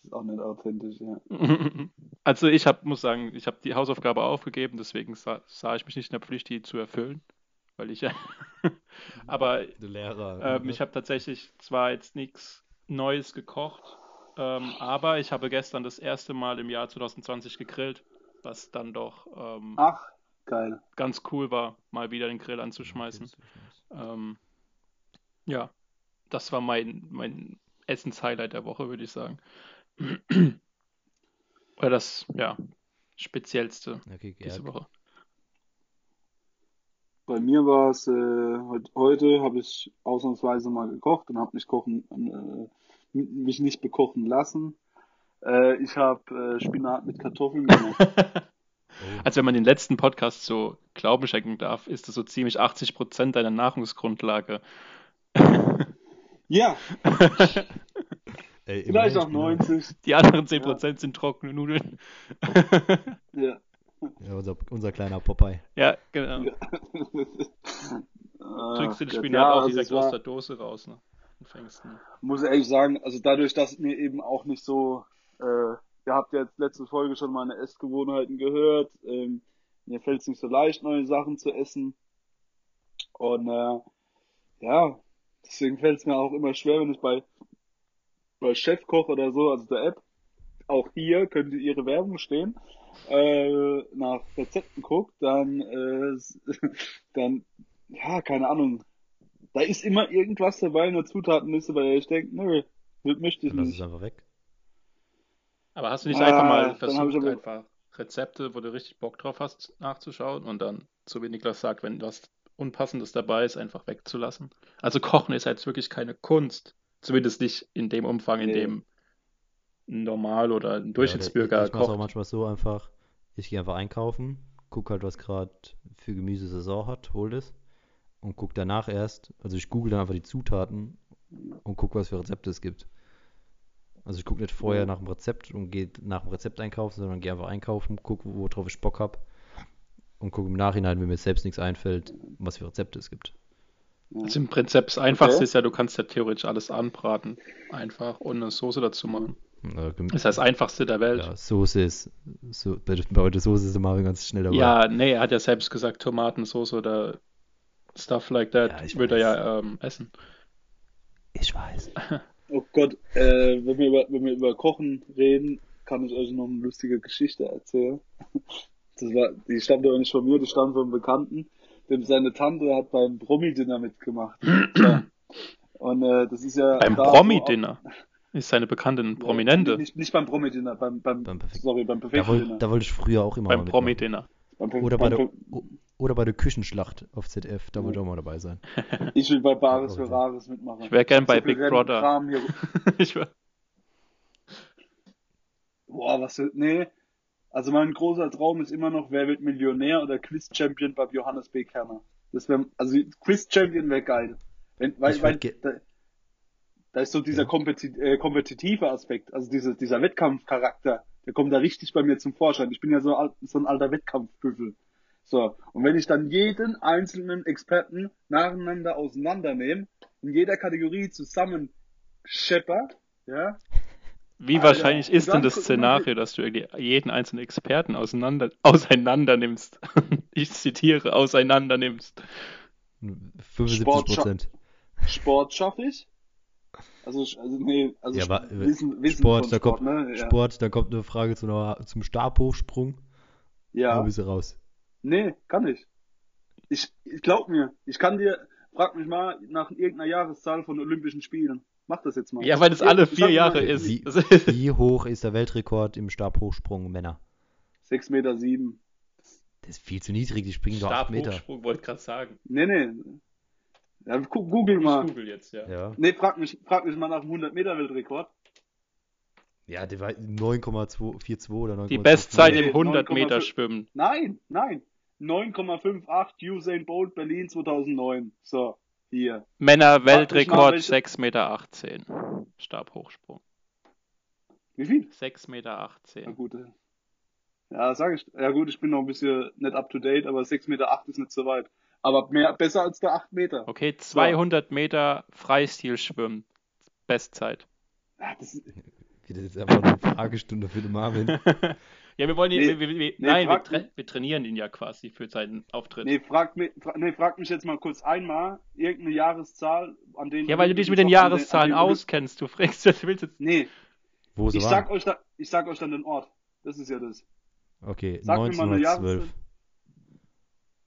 Ist auch nicht authentisch, ja. [laughs] also ich hab, muss sagen, ich habe die Hausaufgabe aufgegeben, deswegen sah, sah ich mich nicht in der Pflicht, die zu erfüllen. Weil ich ja. [laughs] Aber Der Lehrer. Ähm, ich habe tatsächlich zwar jetzt nichts Neues gekocht, ähm, aber ich habe gestern das erste Mal im Jahr 2020 gegrillt, was dann doch ähm, Ach, geil. ganz cool war, mal wieder den Grill anzuschmeißen. Ähm, ja, das war mein, mein Essenshighlight der Woche, würde ich sagen. [clears throat] Oder das, ja, speziellste Okay, diese Gerd. Woche. Bei mir war es, äh, heut- heute habe ich ausnahmsweise mal gekocht und habe mich kochen, äh, mich nicht bekochen lassen. Äh, ich habe äh, Spinat mit Kartoffeln gemacht. [laughs] Oh, Also wenn man den letzten Podcast so Glauben schenken darf, ist das so ziemlich 80% deiner Nahrungsgrundlage. ja, ey, vielleicht auch Spinat. 90. Die anderen 10% sind trockene Nudeln. Ja. [laughs] Ja, unser, unser kleiner Popeye. Ja, genau. Ja. Drückst den Spinat ja, auch also direkt war- aus der Dose raus, ne? Und fängst ihn. muss ehrlich sagen, also dadurch, dass mir eben auch nicht so, äh, ihr habt ja jetzt letzte Folge schon meine Essgewohnheiten gehört, ähm, mir fällt es nicht so leicht, neue Sachen zu essen. Und äh, ja, deswegen fällt es mir auch immer schwer, wenn ich bei, bei Chefkoch oder so, also der App, auch hier könnte ihre Werbung stehen, äh, nach Rezepten guckt, dann, äh, [laughs] dann, ja, keine Ahnung, da ist immer irgendwas dabei in der Zutatenliste, der ich denke, nö, das möchte ich Dann lass es nicht. einfach weg. Aber hast du nicht Ah, einfach mal versucht, aber- einfach Rezepte, wo du richtig Bock drauf hast, nachzuschauen und dann, so wie Niklas sagt, wenn was Unpassendes dabei ist, einfach wegzulassen? Also Kochen ist jetzt wirklich keine Kunst. Zumindest nicht in dem Umfang, in Nee. dem Normal- oder ein Ja, Durchschnittsbürger oder ich, ich mache auch kocht. manchmal so einfach, ich gehe einfach einkaufen, guck halt, was gerade für Gemüse Saison hat, hol das und guck danach erst, also ich google dann einfach die Zutaten und guck, was für Rezepte es gibt. Also ich gucke nicht vorher Ja. nach dem Rezept und gehe nach dem Rezept einkaufen, sondern gehe einfach einkaufen, guck, worauf ich Bock habe und gucke im Nachhinein, wenn mir selbst nichts einfällt, was für Rezepte es gibt. Also im Prinzip das Einfachste Okay. ist ja, du kannst ja theoretisch alles anbraten. Einfach ohne Soße dazu machen. Äh, Das ist das einfachste der Welt. ja, Soße ist, so, bei, bei der Soße ist Marvin ganz schnell dabei. Ja, nee, er hat ja selbst gesagt, Tomatensauce oder stuff like that Ja, ich würde er ja ähm, essen. Ich weiß. [laughs] Oh Gott, äh, wenn, wir über, wenn wir über Kochen reden, kann ich euch noch eine lustige Geschichte erzählen. [laughs] Das war, die stammt aber nicht von mir, die stammt von einem Bekannten. Dem seine Tante hat beim Promi-Dinner mitgemacht. Ja. [clears throat] Und äh, das ist ja Beim Promi-Dinner ist seine Bekannte auch- Prominente. Nicht, nicht beim Promi-Dinner, beim, beim, Beim Perfekt- sorry, beim Da, Dinner. da wollte ich früher auch immer mal Beim mitmachen. Promi-Dinner. Oder bei, beim, der, oder bei der Küchenschlacht auf ZF, da wollte ich auch mal dabei sein. [laughs] ich will bei Bares Ja, für Rares mitmachen. Ich wäre gern bei So Big Brother. [laughs] Ich wär, Boah, was für, nee. Also mein großer Traum ist immer noch, wer wird Millionär oder Quiz-Champion bei Johannes B. Kerner. Das wäre, also Quiz-Champion wäre geil. Wenn, weil, Ich weil da, da ist so dieser Ja. kompeti äh, kompetitive Aspekt, also diese, dieser Wettkampfcharakter, der kommt da richtig bei mir zum Vorschein. Ich bin ja so, alt, so ein alter Wettkampfbüffel. So, und wenn ich dann jeden einzelnen Experten nacheinander auseinandernehme, in jeder Kategorie zusammen schepper, ja, wie Alter, wahrscheinlich ist denn das Szenario, dass du irgendwie jeden einzelnen Experten auseinander, [laughs] auseinander nimmst? [laughs] Ich zitiere, auseinander nimmst. 75 Prozent. Sport schaffe ich. Also, also nee, also Ja, aber, Wissen, Wissen Sport, von da kommt, ne? Ja. Sport, da kommt eine Frage zu einer, zum Stabhochsprung. ja. Da bist du raus. Nee, kann ich. Ich, ich glaub mir, ich kann dir, frag mich mal nach irgendeiner Jahreszahl von Olympischen Spielen. Mach das jetzt mal. Ja, weil das alle Ich vier Jahre mal, ist. Wie- Wie hoch ist der Weltrekord im Stabhochsprung Männer? 6 Meter sieben. Das ist viel zu niedrig, die springen doch 8 Meter. Stabhochsprung, wollte ich gerade sagen. Nee, nee. Ja, gu- google Ich mal. google jetzt, ja. Ja. Nee, frag mich, frag mich mal nach dem 100 Meter Weltrekord. Ja, der war 9,42 oder 9,24. Die Bestzeit Nee, im 100 9,5. Meter Schwimmen. Nein, nein. 9,58 Usain Bolt Berlin 2009. So, hier. Männer Frag mich mal, Weltrekord welche- 6,18 Meter. Stabhochsprung. Wie viel? 6,18 Meter. Na gut. äh. Ja, sag ich. Ja gut, ich bin noch ein bisschen nicht up to date, aber 6,8 Meter ist nicht so weit. Aber mehr, besser als der 8 Meter. Okay, 200 Meter Freistilschwimmen. Bestzeit. Ja, das ist, Das ist einfach eine Fragestunde für den Marvin. [laughs] Ja, wir wollen ihn, Nee, wir, wir, nee, nein, wir, tra wir trainieren ihn ja quasi für seinen Auftritt. nee, frag mich, fra, nee, frag mich jetzt mal kurz einmal irgendeine Jahreszahl, an denen ja, weil du dich mit den an den- an Jahreszahlen den- auskennst. Du fragst, du willst jetzt. Nee, Wo sie ich waren? sag euch da, ich sag euch dann den Ort. Das ist ja das. Okay, Sag mir mal eine 1912. Jahreszahl.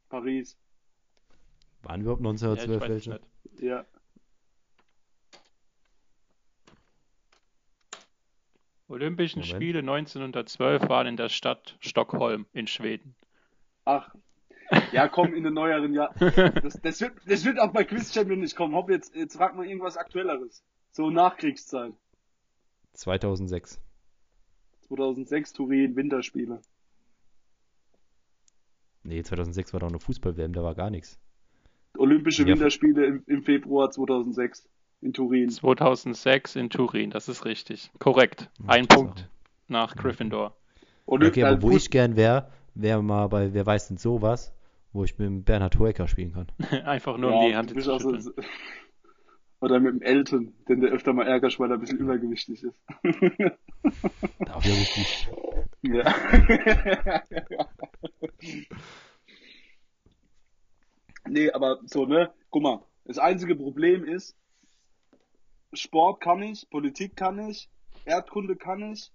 Paris. Waren überhaupt Ja, ich 1912 weiß es welche? nicht. Ja. Olympischen Moment. Spiele 1912 waren in der Stadt Stockholm in Schweden. Ach. Ja, komm in den neueren Jahren. [laughs] Das, das, wird, das wird auch bei Quiz Champion nicht kommen. Hopp, jetzt, jetzt frag mal irgendwas Aktuelleres. So Nachkriegszeit. 2006. 2006 Turin Winterspiele. Nee, 2006 war doch eine Fußball-WM, da war gar nichts. Olympische Ja. Winterspiele im, im Februar 2006 in Turin. 2006 in Turin, das ist richtig. Korrekt. Ein. Punkt nach Gryffindor. Olymp Okay, aber äh, wo ich gern wäre, wäre mal bei Wer weiß denn sowas, wo ich mit dem Bernhard Hoeker spielen kann. [laughs] Einfach nur ja, um die Hand zu auch so, schütteln. [laughs] Oder mit dem Elton, den der öfter mal ärgerst, weil er ein bisschen übergewichtig ist. [laughs] Darf ja richtig. Ja. Nee, aber so, ne? Guck mal, das einzige Problem ist, Sport kann ich, Politik kann ich, Erdkunde kann ich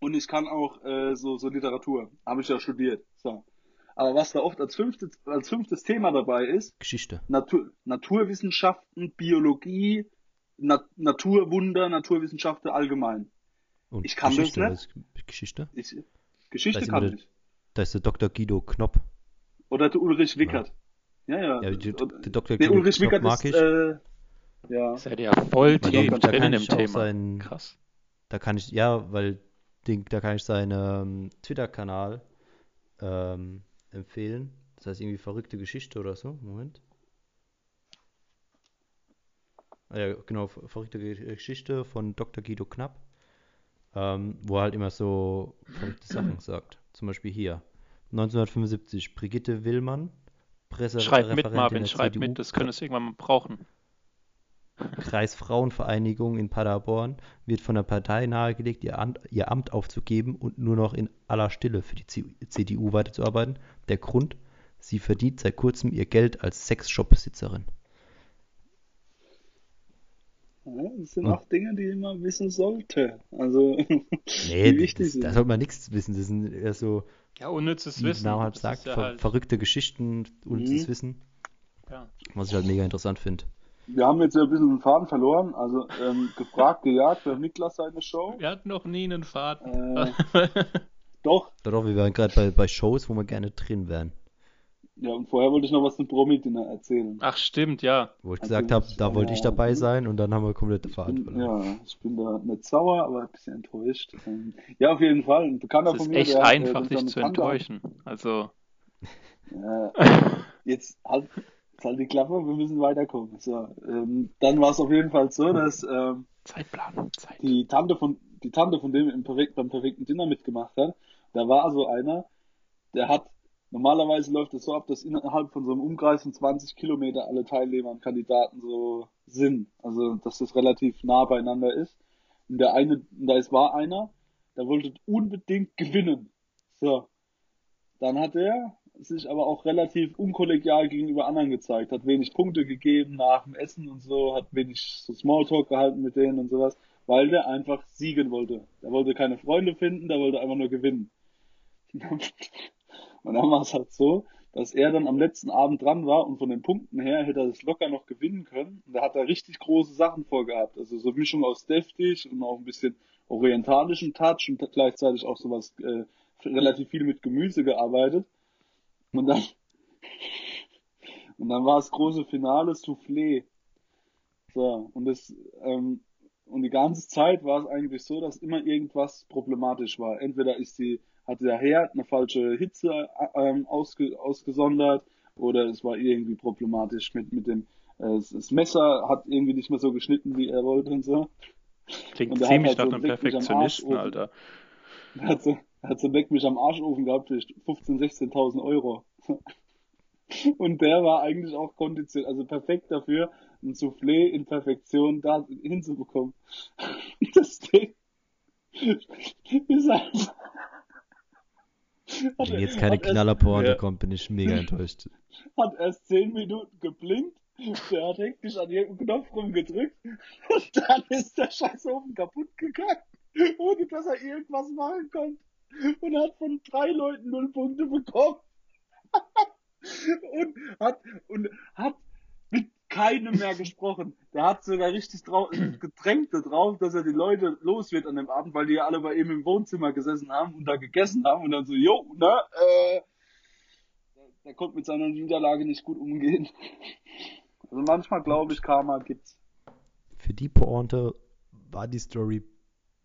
und ich kann auch äh, so, so Literatur. Habe ich ja studiert. So. Aber was da oft als fünftes, als fünftes Thema dabei ist, Geschichte. Natur, Naturwissenschaften, Biologie, Na Naturwunder, Naturwissenschaften allgemein. Und Ich kann das Geschichte, nicht. was ist Geschichte? Ich, Geschichte Da kann der- ich. Da ist der Dr. Guido Knopp. Oder der Ulrich Wickert. Ja, ja. Ja, die, Und- der Dr. nee, Guido Ulrich Wickert mag ist, ich. äh, ja. Seid ihr ja voll Weil tief da- da drin kann im Thema. sein- Krass. Da kann ich, ja, weil den, da kann ich seinen ähm, Twitter-Kanal ähm, empfehlen. Das heißt irgendwie verrückte Geschichte oder so. Moment. Ah ja, genau, ver- verrückte Ge- Geschichte von Dr. Guido Knapp. Ähm, wo er halt immer so verrückte Sachen [clears throat] sagt. Zum Beispiel hier. 1975, Brigitte Willmann, Schreib mit, Marvin, schreib CDU. mit, das können wir irgendwann mal brauchen. Kreisfrauenvereinigung in Paderborn wird von der Partei nahegelegt, ihr Amt, ihr Amt aufzugeben und nur noch in aller Stille für die CDU weiterzuarbeiten. Der Grund, sie verdient seit kurzem ihr Geld als Sexshop-Besitzerin. Ja, das sind auch Dinge, die man wissen sollte. Also, [laughs] Nee, die wichtig das, sind. da sollte man nichts wissen. Das sind eher so, Ja, unnützes Wissen. Name halt sagt, ja ver halt, verrückte Geschichten, unnützes Mhm. Wissen, ja. was ich halt mega interessant finde. Wir haben jetzt ja ein bisschen den Faden verloren. Also, ähm, gefragt, gejagt, bei Niklas seine Show. Wir hatten noch nie einen Faden. Äh, Doch. [laughs] Doch, doch, wir waren gerade bei, bei Shows, wo wir gerne drin wären. Ja, und vorher wollte ich noch was zum Promi-Dinner erzählen. Ach, stimmt, ja. Wo ich Also, gesagt habe, da wollte ich dabei sein und dann haben wir komplett den Faden verloren. ja, ich bin da nicht sauer, aber ein bisschen enttäuscht. Ähm, ja, auf jeden Fall. Ein Bekannter Es von ist mir, echt der äh, einfach, dich zu enttäuschen. Also, Ja, jetzt halt, jetzt halt die Klappe, wir müssen weiterkommen. So, ähm, dann war es auf jeden Fall so, dass ähm, Zeitplan, Zeit. die Tante von die Tante von dem im Perfekt, beim perfekten Dinner mitgemacht hat. Da war so einer, der hat normalerweise läuft es so ab, dass innerhalb von so einem Umkreis von 20 Kilometer alle Teilnehmer und Kandidaten so sind. Also dass das relativ nah beieinander ist. Und der eine, und da ist war einer, der wollte unbedingt gewinnen. So. Dann hat er sich aber auch relativ unkollegial gegenüber anderen gezeigt, hat wenig Punkte gegeben nach dem Essen und so, hat wenig so Smalltalk gehalten mit denen und sowas, weil der einfach siegen wollte. Der wollte keine Freunde finden, der wollte einfach nur gewinnen. [laughs] Und dann war es halt so, dass er dann am letzten Abend dran war und von den Punkten her hätte er das locker noch gewinnen können. Und da hat er richtig große Sachen vorgehabt. Also so Mischung aus deftig und auch ein bisschen orientalischen Touch und gleichzeitig auch sowas äh, relativ viel mit Gemüse gearbeitet. Und dann [laughs] und dann war das große Finale Soufflé. So, und das ähm, und die ganze Zeit war es eigentlich so, dass immer irgendwas problematisch war. Entweder ist die, hatte der Herd eine falsche Hitze äh, ähm, ausge, ausgesondert oder es war irgendwie problematisch mit, mit dem, äh, das, Messer hat irgendwie nicht mehr so geschnitten, wie er wollte und so. Klingt Und ziemlich halt nach so einem Perfektionisten, Alter. Er hat so, hat so Leck mich am Arschofen gehabt für 15.000, 16.000 Euro. [laughs] Und der war eigentlich auch konditioniert, also perfekt dafür, ein Soufflé in Perfektion da hinzubekommen. [laughs] Das Ding ist halt. Wenn jetzt keine Knallerpointe Ja. kommt, bin ich mega [laughs] enttäuscht. hat erst 10 Minuten geblinkt, der hat hektisch an irgendeinem Knopf rumgedrückt und dann ist der Scheißofen kaputt gegangen, ohne dass er irgendwas machen konnte. Und hat von drei Leuten null Punkte bekommen. [laughs] und hat, und hat mit keinem mehr gesprochen. Der hat sogar richtig drauf, [clears throat] gedrängt drauf, dass er die Leute los wird an dem Abend, weil die ja alle bei ihm im Wohnzimmer gesessen haben und da gegessen haben und dann so, jo, ne, äh, der konnte mit seiner Niederlage nicht gut umgehen. [laughs] Also manchmal glaube ich, Karma gibt's. Für die Pointe war die Story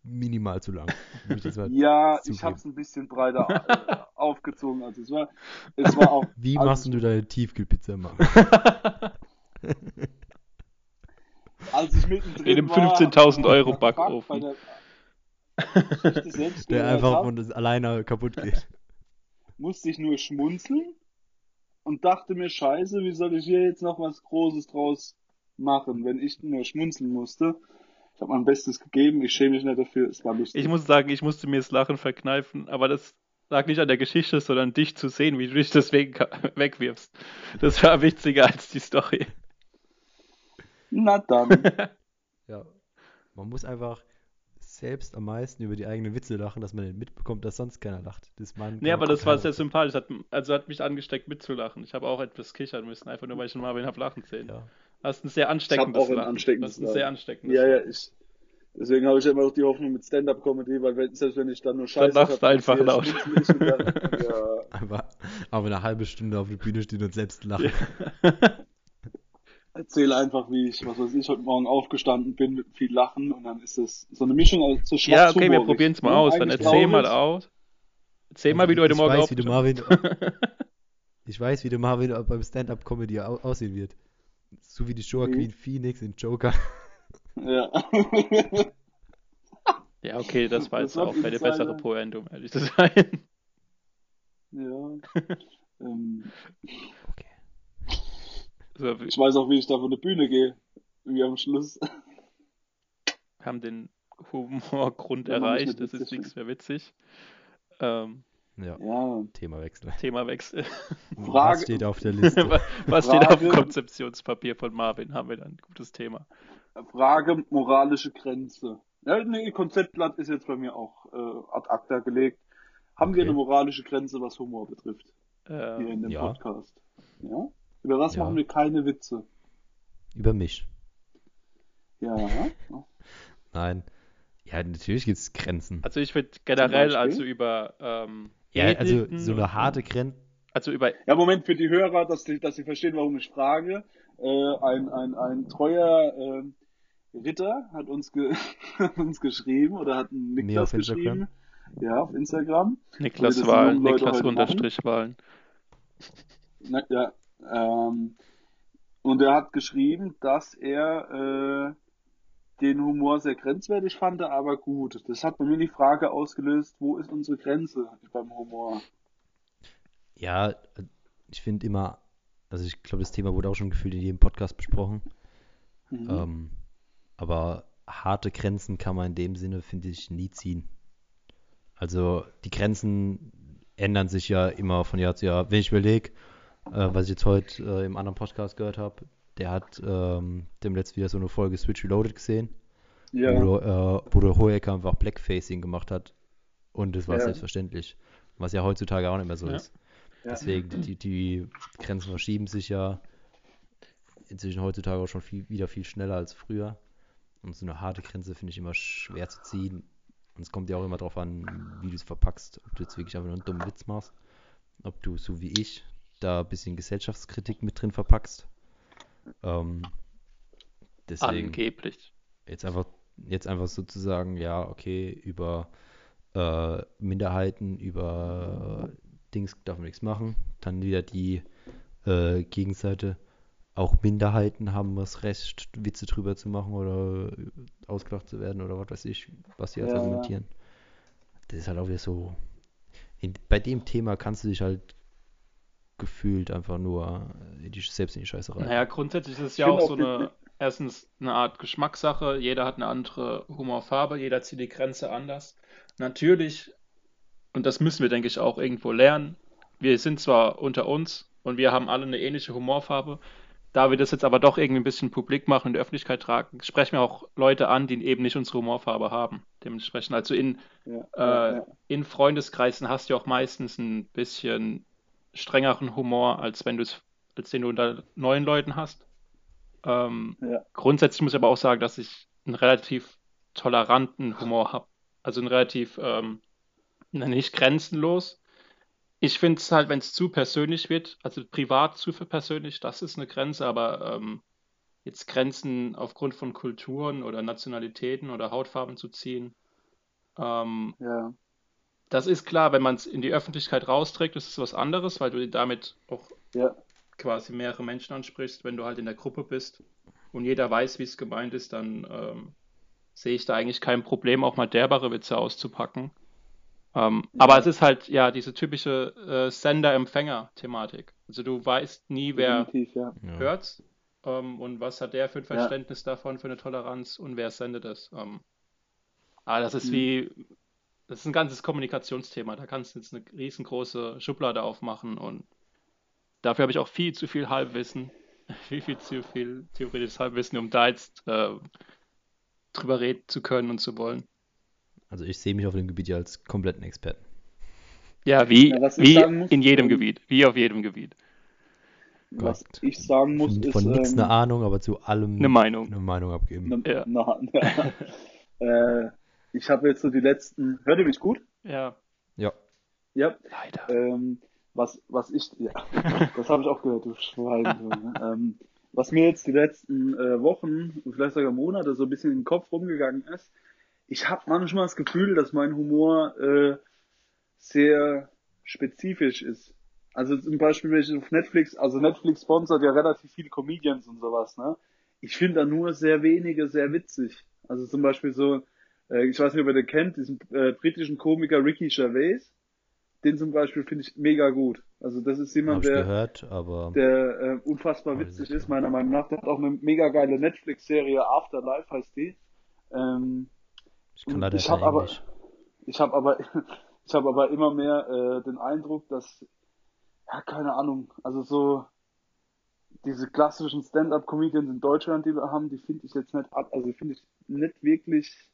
minimal zu lang. Ich [laughs] Ja, ich zugeben. habe es ein bisschen breiter [laughs] aufgezogen. Also es war, es war auch. Wie also, machst du deine Tiefkühlpizza machen? Als ich mittendrin In dem war, 15.000 Euro [laughs] Backofen. der [laughs] gehört einfach hab, von alleine kaputt geht. [laughs] musste ich nur schmunzeln und dachte mir, scheiße, wie soll ich hier jetzt noch was Großes draus machen, wenn ich nur schmunzeln musste. Ich habe mein Bestes gegeben, ich schäme mich nicht dafür, es war lustig. Ich muss sagen, ich musste mir das Lachen verkneifen, aber das lag nicht an der Geschichte, sondern dich zu sehen, wie du dich deswegen wegwirfst. Das war witziger als die Story. Na dann. [laughs] Ja. Man muss einfach selbst am meisten über die eigenen Witze lachen, dass man mitbekommt, dass sonst keiner lacht. Das man Nee, aber das war sehr sympathisch. Hat, also hat mich angesteckt mitzulachen. Ich habe auch etwas kichern müssen, einfach nur weil ich Marvin habe lachen sehen. Ja. Das ist ein sehr ansteckendes auch ein Lachen. ansteckendes das ist ein sehr ansteckendes Ja, ja, ich. Deswegen habe ich immer noch die Hoffnung mit Stand-Up-Comedy, weil wenn, selbst wenn ich dann nur Scheiße lachst du einfach laut. ich dann, [laughs] ja, Aber, aber eine halbe Stunde auf der Bühne stehen und selbst lachen. [laughs] erzähle einfach, wie ich, was weiß ich, heute Morgen aufgestanden bin mit viel Lachen und dann ist das so eine Mischung aus so Ja, okay, wir probieren es mal aus. Dann Eigentlich erzähl mal aus. Erzähl mal, wie du heute ich Morgen weiß, wie der aufgestanden Marvin, ich weiß, wie der Marvin beim Stand-Up-Comedy au aussehen wird. So wie die Joaquin Mhm. Phoenix in Joker. Ja. [laughs] Ja, okay, das war Das jetzt war auch eine bessere Pointe, um ehrlich zu sein. ja. [laughs] Ähm, Okay. Ich weiß auch, wie ich da von der Bühne gehe. wie am Schluss. Wir haben den Humorgrund Ja, erreicht, es ist nichts mehr witzig. Ähm, Ja, Ja, Themawechsel. Themawechsel. [laughs] Frage- Was steht auf der Liste? [laughs] Was steht auf dem Frage- Konzeptionspapier von Marvin? Haben wir dann ein gutes Thema. Frage moralische Grenze. Ja, nee, Konzeptblatt ist jetzt bei mir auch äh, ad acta gelegt. Haben wir Okay. eine moralische Grenze, was Humor betrifft, hier Ähm, in dem ja. Podcast? Ja? Über was Ja. machen wir keine Witze? Über mich. Ja. [laughs] Nein. Ja, natürlich gibt es Grenzen. also ich finde generell, also über ähm, Ja, also so eine harte Grenze. Also über Ja, Moment, für die Hörer, dass sie, dass sie verstehen, warum ich frage. Äh, ein, ein, ein treuer ähm, Ritter hat uns, ge hat [laughs] uns geschrieben oder hat Niklas Instagram? geschrieben. Ja, auf Instagram. Niklas Wahlen, Niklas Unterstrich Wahlen. Na, ja, ähm, und er hat geschrieben, dass er äh, den Humor sehr grenzwertig fand, aber gut. Das hat bei mir die Frage ausgelöst, wo ist unsere Grenze beim Humor? Ja, ich finde immer, also ich glaube, das Thema wurde auch schon gefühlt in jedem Podcast besprochen. Mhm. Ähm, aber harte Grenzen kann man in dem Sinne, finde ich, nie ziehen. Also die Grenzen ändern sich ja immer von Jahr zu Jahr. Wenn ich überlege, äh, was ich jetzt heute äh, im anderen Podcast gehört habe, der hat ähm, dem letzten wieder so eine Folge Switch Reloaded gesehen, ja, wo, äh, wo der Hohecker einfach Blackfacing gemacht hat. Und das war Ja. selbstverständlich. Was ja heutzutage auch nicht mehr so Ja. ist. ja. Deswegen, die, die Grenzen verschieben sich ja inzwischen heutzutage auch schon viel, wieder viel schneller als früher. Und so eine harte Grenze finde ich immer schwer zu ziehen. Und es kommt ja auch immer darauf an, wie du es verpackst. Ob du jetzt wirklich einfach nur einen dummen Witz machst. Ob du, so wie ich, da ein bisschen Gesellschaftskritik mit drin verpackst. Ähm, deswegen Angeblich. jetzt einfach, jetzt einfach sozusagen, ja, okay, über äh, Minderheiten, über Dings darf man nichts machen. Dann wieder die äh, Gegenseite. Auch Minderheiten haben das Recht, Witze drüber zu machen oder ausgelacht zu werden oder was weiß ich, was sie ja. argumentieren. Das ist halt auch wieder so. In, bei dem Thema kannst du dich halt gefühlt einfach nur äh, die, selbst in die Scheiße rein. Naja, grundsätzlich ist es ja auch so die- eine, erstens eine Art Geschmackssache. Jeder hat eine andere Humorfarbe, jeder zieht die Grenze anders. Natürlich, und das müssen wir, denke ich, auch irgendwo lernen. Wir sind zwar unter uns und wir haben alle eine ähnliche Humorfarbe. Da wir das jetzt aber doch irgendwie ein bisschen publik machen, in der Öffentlichkeit tragen, sprechen wir auch Leute an, die eben nicht unsere Humorfarbe haben. Dementsprechend, also in, ja, äh, ja, ja. in Freundeskreisen hast du auch meistens ein bisschen strengeren Humor, als wenn du es, als den du unter neuen Leuten hast. Ähm, Ja. Grundsätzlich muss ich aber auch sagen, dass ich einen relativ toleranten Humor habe. Also einen relativ, ähm, nicht grenzenlos. Ich finde es halt, wenn es zu persönlich wird, also privat zu persönlich, das ist eine Grenze, aber ähm, jetzt Grenzen aufgrund von Kulturen oder Nationalitäten oder Hautfarben zu ziehen, ähm, ja. Das ist klar, wenn man es in die Öffentlichkeit rausträgt, ist es was anderes, weil du damit auch Ja, quasi mehrere Menschen ansprichst. Wenn du halt in der Gruppe bist und jeder weiß, wie es gemeint ist, dann ähm, sehe ich da eigentlich kein Problem, auch mal derbere Witze auszupacken. Ähm, Aber es ist halt ja diese typische äh, Sender-Empfänger-Thematik. Also du weißt nie, wer ja. Ja. hört's ähm, und was hat der für ein Ja. Verständnis davon, für eine Toleranz und wer sendet es. Ähm, aber das ist Mhm. wie, das ist ein ganzes Kommunikationsthema. Da kannst du jetzt eine riesengroße Schublade aufmachen und dafür habe ich auch viel zu viel Halbwissen, [laughs] viel, viel zu viel theoretisches Halbwissen, um da jetzt äh, drüber reden zu können und zu wollen. Also ich sehe mich auf dem Gebiet ja als kompletten Experten. Ja, wie, Ja, wie muss, in jedem ähm, Gebiet, wie auf jedem Gebiet. Was Gott. ich sagen muss, Von, ist, von nichts ähm, eine Ahnung, aber zu allem Eine Meinung. eine Meinung abgeben. ne, Ja. na, [laughs] ja. äh, ich habe jetzt so die letzten, hört ihr mich gut? Ja, Ja. Ja, leider. ähm, was, was ich, ja, [laughs] das habe ich auch gehört, du Schwein. ähm, was mir jetzt die letzten äh, Wochen und vielleicht sogar Monate so ein bisschen in den Kopf rumgegangen ist, ich habe manchmal das Gefühl, dass mein Humor äh, sehr spezifisch ist. Also zum Beispiel, wenn ich auf Netflix, also Netflix sponsert ja relativ viele Comedians und sowas, ne? Ich finde da nur sehr wenige sehr witzig. Also zum Beispiel so, äh, ich weiß nicht, ob ihr den kennt, diesen äh, britischen Komiker Ricky Gervais. Den zum Beispiel finde ich mega gut. Also das ist jemand, der, gehört, der äh, unfassbar witzig ist, meiner Meinung nach. Der hat auch eine mega geile Netflix-Serie, Afterlife heißt die. Ähm, ich kann leider ich kein habe aber, ich habe aber, [laughs] ich habe aber immer mehr äh, den Eindruck, dass, ja, keine Ahnung, also so diese klassischen Stand-up-Comedians in Deutschland, die wir haben, die finde ich jetzt nicht, ab- also finde ich nicht wirklich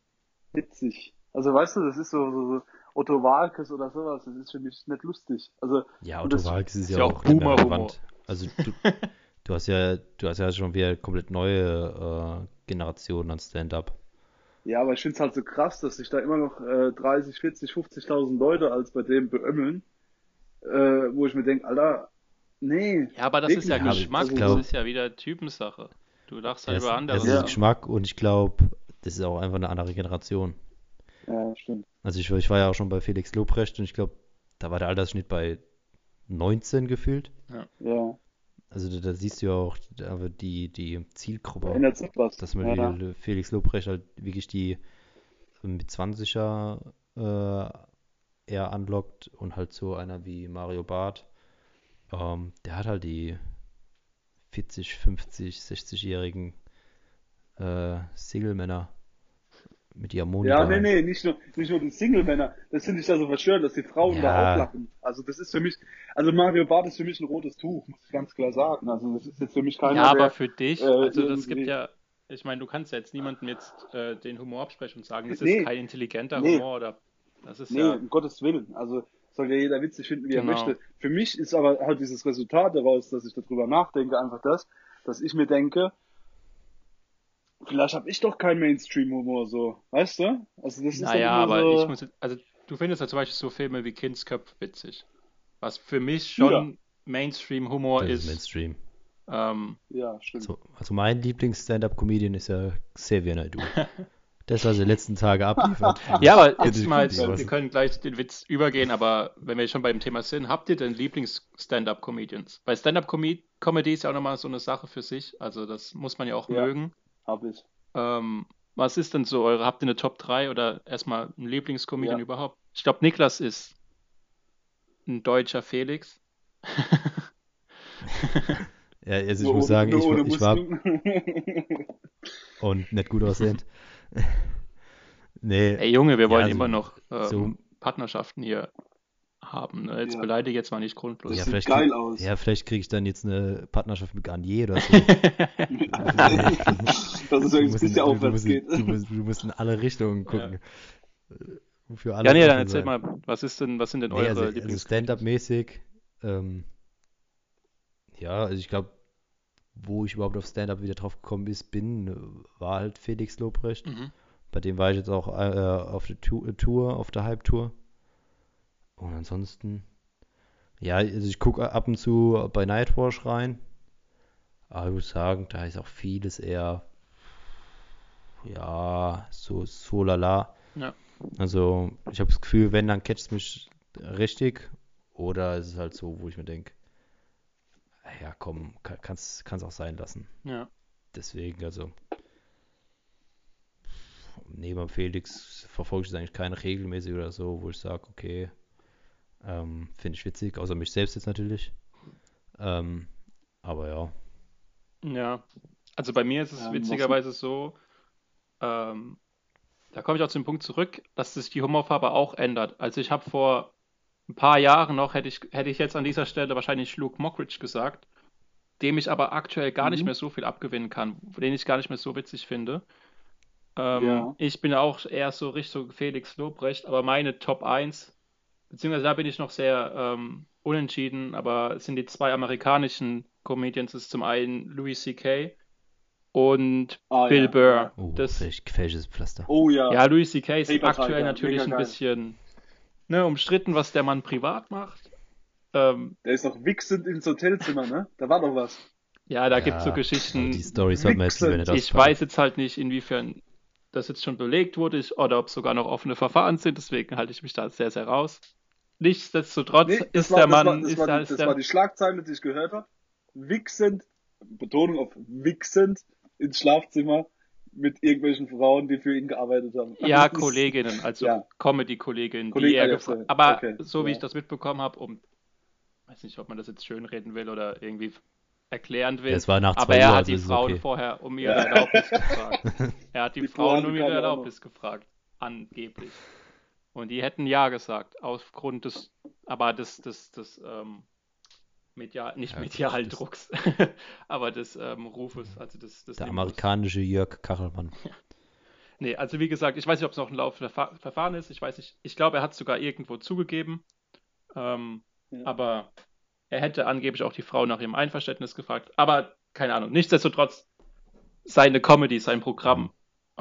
witzig. Also weißt du, das ist so, so, so Otto Walkes oder sowas, das ist für mich nicht lustig. Also Ja, Otto das- Walkes ist ist ja auch Boomer-Humor. relevant. Also du, [laughs] du hast ja, du hast ja schon wieder komplett neue äh, Generationen an Stand-up. Ja, aber ich finde es halt so krass, dass sich da immer noch äh, 30, 40, 50.000 Leute als bei dem beömmeln, äh, wo ich mir denke, Alter, nee. Ja, aber das ist ja. Geschmack, Also das ist ja wieder Typensache. Du lachst halt über andere das ist Ja. Geschmack und ich glaube, das ist auch einfach eine andere Generation. Ja, stimmt. Also ich, ich war ja auch schon bei Felix Lobrecht und ich glaube, da war der Altersschnitt bei 19 gefühlt. Ja, Also da, da siehst du ja auch aber die, die Zielgruppe, ändert sich was. dass man ja. wie Felix Lobrecht halt wirklich die mit 20er äh, eher anlockt und halt so einer wie Mario Barth, ähm, der hat halt die 40, 50, 60-jährigen äh, Single-Männer mit die Harmonie Ja, nee, nee, nicht nur, nicht nur die Single-Männer. Das finde ich ja so verstörend, dass die Frauen Ja. da auch lachen. Also das ist für mich, also Mario Barth ist für mich ein rotes Tuch, muss ich ganz klar sagen. Also das ist jetzt für mich keiner, Ja, aber der, für dich, äh, also das gibt ja, ich meine, du kannst ja jetzt niemandem jetzt äh, den Humor absprechen und sagen, das Nee. ist kein intelligenter Nee. Humor oder das ist Nee, ja, um Gottes Willen. Also soll ja jeder witzig finden, wie er Genau. möchte. Für mich ist aber halt dieses Resultat daraus, dass ich darüber nachdenke, einfach das, dass ich mir denke, vielleicht habe ich doch keinen Mainstream-Humor so, weißt du? Also das ist naja, immer aber so, ich muss, jetzt- also du findest ja zum Beispiel so Filme wie Kindsköpfe witzig, was für mich schon Ja. Mainstream-Humor Das ist ist. Mainstream. Ähm, ja, stimmt. So, also mein Lieblings-Stand-Up-Comedian ist ja Xavier Naidoo. [laughs] Das, was er die letzten Tage abliefert. [laughs] ja, aber jetzt mal, wir können gleich den Witz übergehen, aber wenn wir schon beim Thema sind, habt ihr denn Lieblings-Stand-Up-Comedians? Bei Stand-Up-Comedy ist ja auch nochmal so eine Sache für sich, also das muss man ja auch Ja. mögen. Hab ich. Ähm, was ist denn so eure, habt ihr eine Top 3 oder erstmal einen Lieblingscomedian Ja. überhaupt? Ich glaube, Niklas ist ein deutscher Felix. [laughs] Ja, also ich muss sagen, ich, ohne ich war und nicht gut aussehend. [laughs] nee, Ey Junge, wir Ja, wollen so- immer noch ähm, so- Partnerschaften hier haben. Ne? Jetzt Ja. beleidige jetzt mal nicht Das grundlos. ja, sieht vielleicht geil krieg, aus. Ja, vielleicht kriege ich dann jetzt eine Partnerschaft mit Garnier oder so. [laughs] [laughs] Du übrigens musst, ein in, bisschen aufwärts musst, geht. du, musst, du musst in alle Richtungen gucken. Äh, Für alle Ja, nee, dann erzähl sein. mal, was ist denn, was sind denn Nee, eure also, also. Stand-up-mäßig, ähm, ja, also ich glaube, wo ich überhaupt auf Stand-up wieder drauf gekommen ist, bin, war halt Felix Lobrecht. Mhm. Bei dem war ich jetzt auch äh, auf der Tour, auf der Hype-Tour. Und ansonsten, ja, also ich gucke ab und zu bei Nightwash rein. Aber ich muss sagen, da ist auch vieles eher, ja, so, so lala. Ja. Also, ich habe das Gefühl, wenn, dann catcht es mich richtig. Oder es ist halt so, wo ich mir denke, ja, komm, kann es auch sein lassen. Ja. Deswegen, also, neben Felix verfolge ich es eigentlich keine regelmäßig oder so, wo ich sage, okay, ähm, finde ich witzig, außer mich selbst jetzt natürlich. Ähm, aber ja, Ja, also bei mir ist es Ähm, witzigerweise so, ähm, da komme ich auch zu dem Punkt zurück, dass sich die Humorfarbe auch ändert. Also ich habe vor ein paar Jahren noch, hätte ich, hätte ich jetzt an dieser Stelle wahrscheinlich Luke Mockridge gesagt, dem ich aber aktuell gar nicht Mhm. mehr so viel abgewinnen kann, den ich gar nicht mehr so witzig finde. Ähm, Ja. Ich bin auch eher so Richtung Felix Lobrecht, aber meine Top 1, beziehungsweise da bin ich noch sehr ähm, unentschieden, aber es sind die zwei amerikanischen Comedians, das ist zum einen Louis C.K. und Ah, Bill ja, Burr. ja. oh, Das, gefährliches Pflaster. Oh ja. ja, Louis C.K. ist Paper aktuell natürlich mega ein bisschen ne, umstritten, was der Mann privat macht. Ähm, Der ist noch wichsend ins Hotelzimmer, ne? Da war doch was. ja, da gibt es so Ja, Geschichten. die Stories hat man jetzt wenn er das Ich weiß jetzt halt nicht, inwiefern das jetzt schon belegt wurde ich- oder ob sogar noch offene Verfahren sind, deswegen halte ich mich da sehr, sehr raus. Nichtsdestotrotz Nee, ist war, der das war, Mann, das ist war, die, das der, war die Schlagzeile, die ich gehört habe. Wichsend, Betonung auf wichsend, ins Schlafzimmer mit irgendwelchen Frauen, die für ihn gearbeitet haben. ja, Das Kolleginnen, also Ja. Comedy-Kolleginnen, die er ja, gefragt sorry. Aber Okay, so wie ja. ich das mitbekommen habe, um weiß nicht, ob man das jetzt schön reden will oder irgendwie erklären will. Es war nach aber zwei er Uhr, hat also die Frauen okay. vorher um ihre Erlaubnis gefragt. [laughs] Er hat die, Die Frauen um ihre. Erlaubnis gefragt, angeblich. Und die hätten ja gesagt, aufgrund des, aber des, des, des ähm, Media, nicht Ja, Medialdrucks, [laughs] aber des ähm, Rufes, also des, des Der Nimbus. amerikanische Jörg Kachelmann. [laughs] Nee, also wie gesagt, ich weiß nicht, ob es noch ein laufendes Verfa- Verfahren ist. Ich weiß nicht. Ich glaube, er hat es sogar irgendwo zugegeben. Ähm, Ja. Aber er hätte angeblich auch die Frau nach ihrem Einverständnis gefragt. Aber keine Ahnung. Nichtsdestotrotz, seine Comedy, sein Programm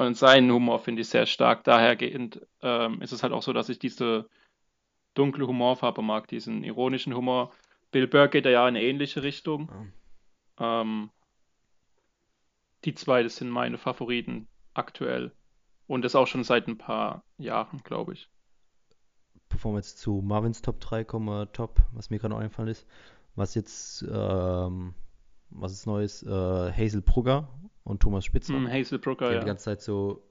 und seinen Humor finde ich sehr stark. Dahergehend ähm, ist es halt auch so, dass ich diese dunkle Humorfarbe mag, diesen ironischen Humor. Bill Burr geht ja in eine ähnliche Richtung. Ähm, die zwei, das sind meine Favoriten aktuell. Und das auch schon seit ein paar Jahren, glaube ich. Bevor wir jetzt zu Marvins Top 3 kommen, äh, Top, was mir gerade noch eingefallen ist, was jetzt, ähm, was ist Neues, äh, Hazel Brugger und Thomas Spitzer. Hm, Hazel Die Brooker, haben ja. die ganze Zeit so,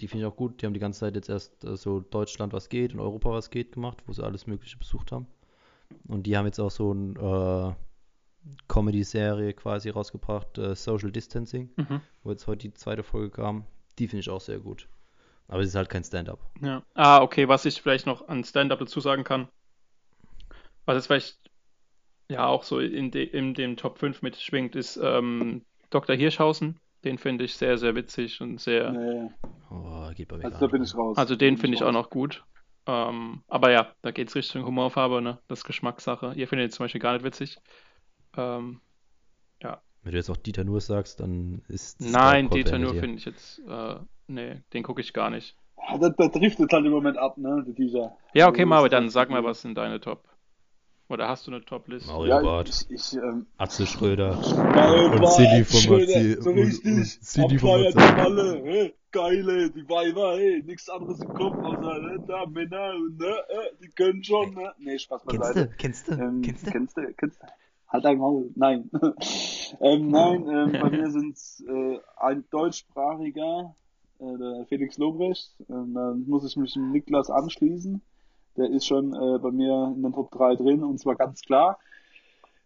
die finde ich auch gut, die haben die ganze Zeit jetzt erst äh, so Deutschland was geht und Europa was geht gemacht, wo sie alles Mögliche besucht haben. Und die haben jetzt auch so eine äh, Comedy-Serie quasi rausgebracht, äh, Social Distancing, Mhm. wo jetzt heute die zweite Folge kam. Die finde ich auch sehr gut. Aber es ist halt kein Stand-up. ja. Ah, okay, was ich vielleicht noch an Stand-up dazu sagen kann, was jetzt vielleicht ja auch so in, de in dem Top 5 mitschwingt, ist ähm, Dr. Hirschhausen. Den finde ich sehr, sehr witzig und sehr. Nee, Oh, geht bei mir also da bin ich raus. Also den finde ich auch noch gut. Ähm, aber ja, da geht es Richtung Humorfarbe, ne? Das ist Geschmackssache. Ihr findet ihn zum Beispiel gar nicht witzig. Ähm, Wenn du jetzt auch Dieter Nuhr sagst, dann ist nein, Dieter Nur finde ich jetzt, äh, nee, den gucke ich gar nicht. Ja, da, da driftet halt im Moment ab, ne, Dieser. Ja, okay, Also, Marvin, dann sag mal, irgendwie- was sind deine Top? Oder hast du eine Top-List? Mario Ja, Barth, ich, ich, ähm, Atze Schröder Mario und Barth, Silly vom Schröder, Matze- so und- richtig. Silly die alle? Geile, die Weiber, hey, nichts anderes im Kopf außer, ne, da, Männer, und, ne, äh, die können schon, ne. Nee, Spaß Kennst beiseite. du? Kennst du? Ähm, Kennst du? Kennst du? Kennst du? Halt dein Maul. Nein. [laughs] ähm, nein, ähm, bei mir sind äh, ein deutschsprachiger, äh, der Felix Lobrecht. Ähm, dann muss ich mich dem Niklas anschließen. Der ist schon äh, bei mir in den Top 3 drin und zwar ganz klar.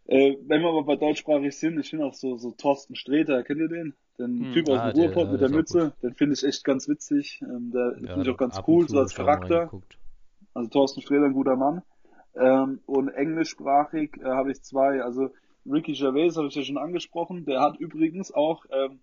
Äh, wenn wir aber bei deutschsprachig sind, ich finde auch so, so Thorsten Sträter, kennt ihr den? Den Hm. Typ aus Ah, dem der, Ruhrpott äh, mit der Mütze, den finde ich echt ganz witzig. Ähm, der Ja, finde ich auch ganz cool, so als Charakter. Also Thorsten Sträter, ein guter Mann. Ähm, und englischsprachig äh, habe ich zwei. Also Ricky Gervais habe ich ja schon angesprochen. Der hat übrigens auch, ähm,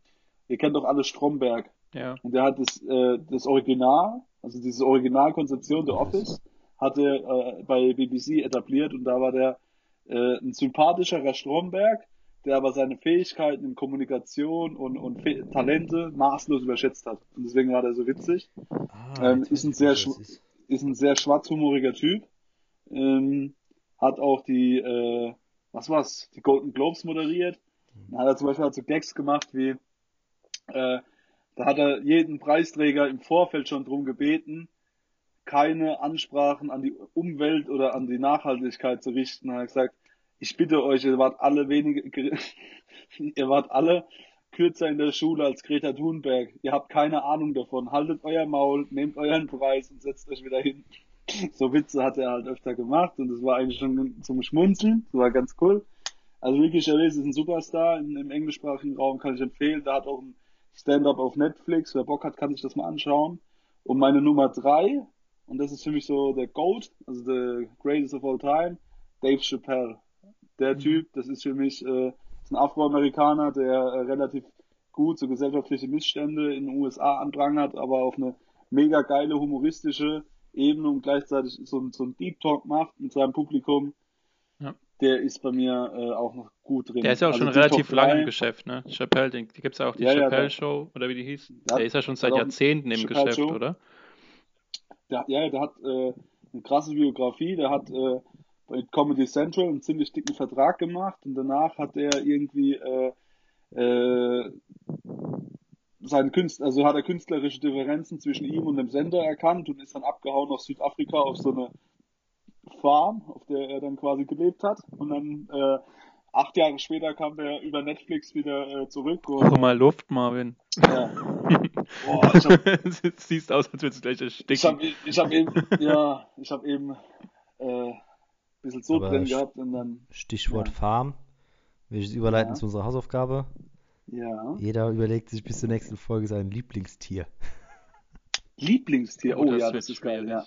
ihr kennt doch alle Stromberg. Ja. Und der hat das, äh, das Original, also diese Originalkonzeption der Office, hat er äh, bei BBC etabliert und da war der äh, ein sympathischerer Stromberg, der aber seine Fähigkeiten in Kommunikation und, und Fe Talente maßlos überschätzt hat. Und deswegen war der so witzig Ah, Ähm, ist ein sehr ist. ist ein sehr schwarzhumoriger Typ. Ähm, hat auch die, äh, was war's, die Golden Globes moderiert. Da hat er zum Beispiel hat so Gags gemacht wie, äh, da hat er jeden Preisträger im Vorfeld schon drum gebeten, keine Ansprachen an die Umwelt oder an die Nachhaltigkeit zu richten. Er hat gesagt, ich bitte euch, ihr wart alle wenige, [laughs] ihr wart alle kürzer in der Schule als Greta Thunberg. Ihr habt keine Ahnung davon. Haltet euer Maul, nehmt euren Preis und setzt euch wieder hin. [laughs] So Witze hat er halt öfter gemacht und das war eigentlich schon zum Schmunzeln. Das war ganz cool. Also Ricky Gervais ist ein Superstar im, im englischsprachigen Raum, kann ich empfehlen. Da hat auch ein Stand-up auf Netflix. Wer Bock hat, kann sich das mal anschauen. Und meine Nummer drei, und das ist für mich so der GOAT, also der Greatest of All Time, Dave Chappelle. Der Typ, das ist für mich äh, ist ein Afroamerikaner, der äh, relativ gut so gesellschaftliche Missstände in den USA anprangert, aber auf eine mega geile humoristische Ebene und gleichzeitig so, ein- so ein Deep Talk macht mit seinem Publikum. Ja. Der ist bei mir äh, auch noch gut drin. Der ist ja auch Also schon die relativ lange im Geschäft, ne? Chappelle, den, die gibt's ja auch die Ja, ja, Chappelle der- Show, oder wie die hieß. Ja, der ist ja schon seit auch Jahrzehnten im Chappelle Geschäft, Show. oder? Der, ja, der hat äh, eine krasse Biografie, der hat äh, bei Comedy Central einen ziemlich dicken Vertrag gemacht und danach hat er irgendwie äh, äh, seine Künstler, also hat er künstlerische Differenzen zwischen ihm und dem Sender erkannt und ist dann abgehauen nach Südafrika auf so eine Farm, auf der er dann quasi gelebt hat. Und dann äh, acht Jahre später kam er über Netflix wieder äh, zurück und Hol mal Luft, Marvin. ja. [laughs] Boah, ich hab, Du [laughs] siehst aus, als würdest du gleich Ich ersticken. habe ich hab eben, ja, ich habe eben äh, bisschen so drin gehabt und dann, Stichwort Ja. Farm. Welches überleiten Ja. zu unserer Hausaufgabe. ja. Jeder überlegt sich bis zur nächsten Folge sein Lieblingstier. Lieblingstier. Oh, das ja, das ist geil, ja.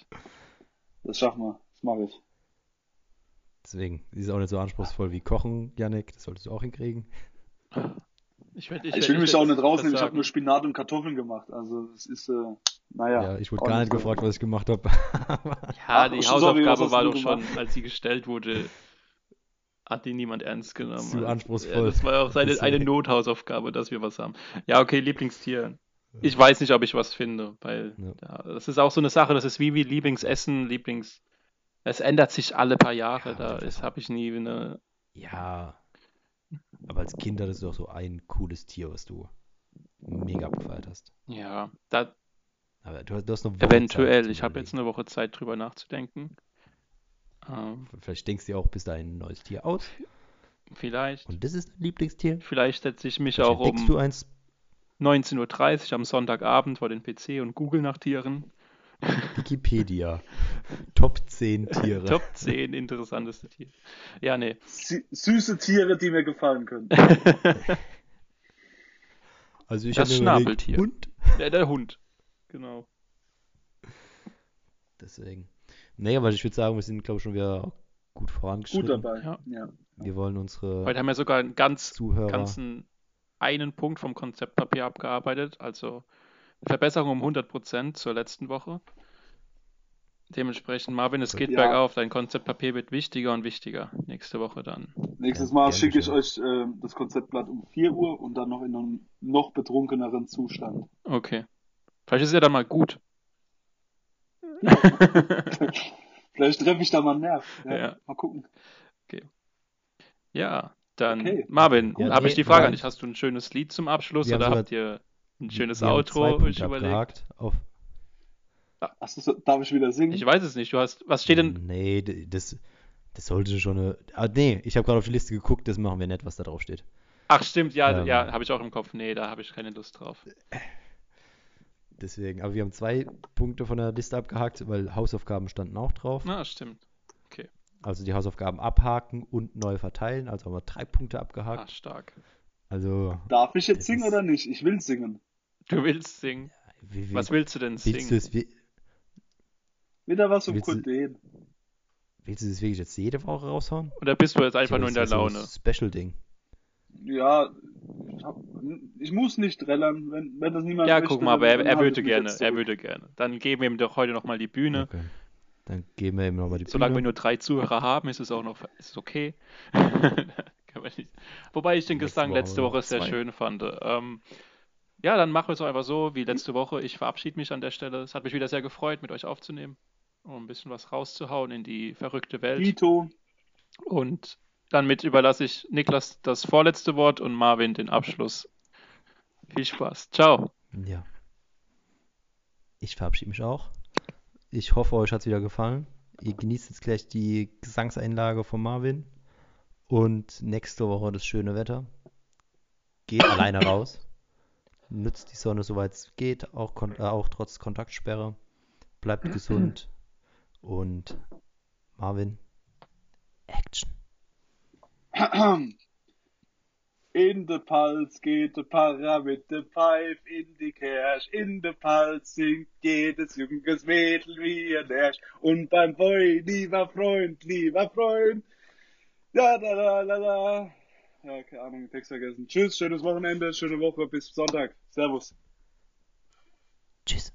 Das schaffen wir. Das mache ich. Deswegen, die ist auch nicht so anspruchsmäßig wie Kochen, Janik. Das solltest du auch hinkriegen. Ich, werd, Ich, werd- will mich auch nicht rausnehmen. Ich habe nur. Spinat und Kartoffeln gemacht. Also, es ist, äh, naja. Ja, ich wurde gar nicht gefragt, was ich gemacht habe. [laughs] Ja, Ach, die sorry, Hausaufgabe hast war doch schon, als sie gestellt wurde, hat die niemand ernst genommen. Zu Also, anspruchsvoll. Ja, das war auch seine, [laughs] eine. Nothausaufgabe, dass wir was haben. Ja, okay, Lieblingstier. Ich weiß nicht, ob ich was finde, weil Ja. ja, das ist auch so eine Sache, das ist wie, wie Lieblingsessen, Lieblings... Es ändert sich alle paar Jahre, Ja, da ist habe ich nie eine... Ja. Aber als Kind hattest du doch so ein cooles Tier, was du mega abgefeiert hast. Ja, da, Aber du, hast- du hast noch eventuell, Zeit ich habe jetzt eine Woche Zeit drüber nachzudenken. Ähm, Vielleicht denkst du dir auch bis dahin ein neues Tier aus. vielleicht, Und das ist dein Lieblingstier. vielleicht setze ich mich Vielleicht auch um du eins. 19.30 Uhr am Sonntagabend vor den PC und google nach Tieren. [laughs] Wikipedia. Top 10 Tiere. Top 10 interessanteste Tiere. Ja, nee. Sü- Süße Tiere, die mir gefallen können. [laughs] Also ich Das Schnabeltier. Hund. Der, der Hund. Genau. Deswegen. Nee, aber ich würde sagen, wir sind, glaube ich, schon wieder gut Gut vorangeschritten. dabei. Ja. Ja. Wir wollen unsere Heute haben wir sogar einen ganz, Zuhörer. ganzen einen Punkt vom Konzeptpapier abgearbeitet. Also Verbesserung um 100% zur letzten Woche. Dementsprechend, Marvin, es geht Ja. bergauf. Dein Konzeptpapier wird wichtiger und wichtiger. Nächste Woche dann. Nächstes Ja, Mal gern schicke ich euch ähm, das Konzeptblatt um 4 Uhr und dann noch in einem noch betrunkeneren Zustand. Okay. Vielleicht ist es ja dann mal gut. [laughs] Vielleicht treffe ich da mal einen Nerv. Ja, Ja. Mal gucken. Ja, dann Okay. Marvin, Ja, habe nee, ich die Frage an dich. Hast du ein schönes Lied zum Abschluss oder habt ihr ein schönes Outro zwei überlegt? abgehakt. Auf, Achso, so, darf ich wieder singen? Ich weiß es nicht. Du hast, was steht denn? Nee, d- das, das sollte schon eine. Ah, nee, ich habe gerade auf die Liste geguckt, das machen wir nicht, was da drauf steht. Ach stimmt, ja, Ähm. ja, habe ich auch im Kopf. Nee, da habe ich keine Lust drauf. Deswegen, aber wir haben zwei Punkte von der Liste abgehakt, weil Hausaufgaben standen auch drauf. Na, stimmt. Also die Hausaufgaben abhaken und neu verteilen. Also haben wir drei Punkte Ah, abgehakt. stark. Also, Darf ich jetzt singen ist- oder nicht? Ich will singen. Du willst singen. wie, wie, Was willst du denn willst du singen? es, wie- Wieder was um Willst du- Dehn. willst du das wirklich jetzt jede Woche raushauen? Oder bist du jetzt einfach nur in der Laune? ein Special-Ding. Ja, ich, hab, ich muss nicht trällern, wenn, wenn das niemand Ja, möchte. guck mal, aber er, er würde gerne, er würde gerne. Dann geben wir ihm doch heute nochmal die Bühne. Okay. Dann geben wir ihm nochmal die Solange wir Bühne. nur drei Zuhörer haben, ist es auch noch ist es okay. [laughs] Wobei ich den Gesang Woche letzte Woche sehr zwei. schön fand. Ähm, ja, dann machen wir es einfach so wie letzte Woche. Ich verabschiede mich an der Stelle. Es hat mich wieder sehr gefreut, mit euch aufzunehmen, um ein bisschen was rauszuhauen in die verrückte Welt. Dito, Und damit überlasse ich Niklas das vorletzte Wort und Marvin den Abschluss. Viel Spaß. Ciao. Ja. Ich verabschiede mich auch. Ich hoffe, euch hat es wieder gefallen. Ihr genießt jetzt gleich die Gesangseinlage von Marvin. Und nächste Woche das schöne Wetter. Geht [coughs] alleine raus. Nutzt die Sonne, soweit es geht, auch, kon äh, auch trotz Kontaktsperre. Bleibt [clears throat] gesund. Und Marvin, Action. In de Pals geht de Para mit de Pfeif in die Kersch. In de Pals singt jedes junges Mädel wie er Lärsch. Und beim Boy, lieber Freund, lieber Freund. Ja, da, da, da, da. Ja, keine Ahnung, Text vergessen. Tschüss, schönes Wochenende, schöne Woche, bis Sonntag. Servus. Tschüss.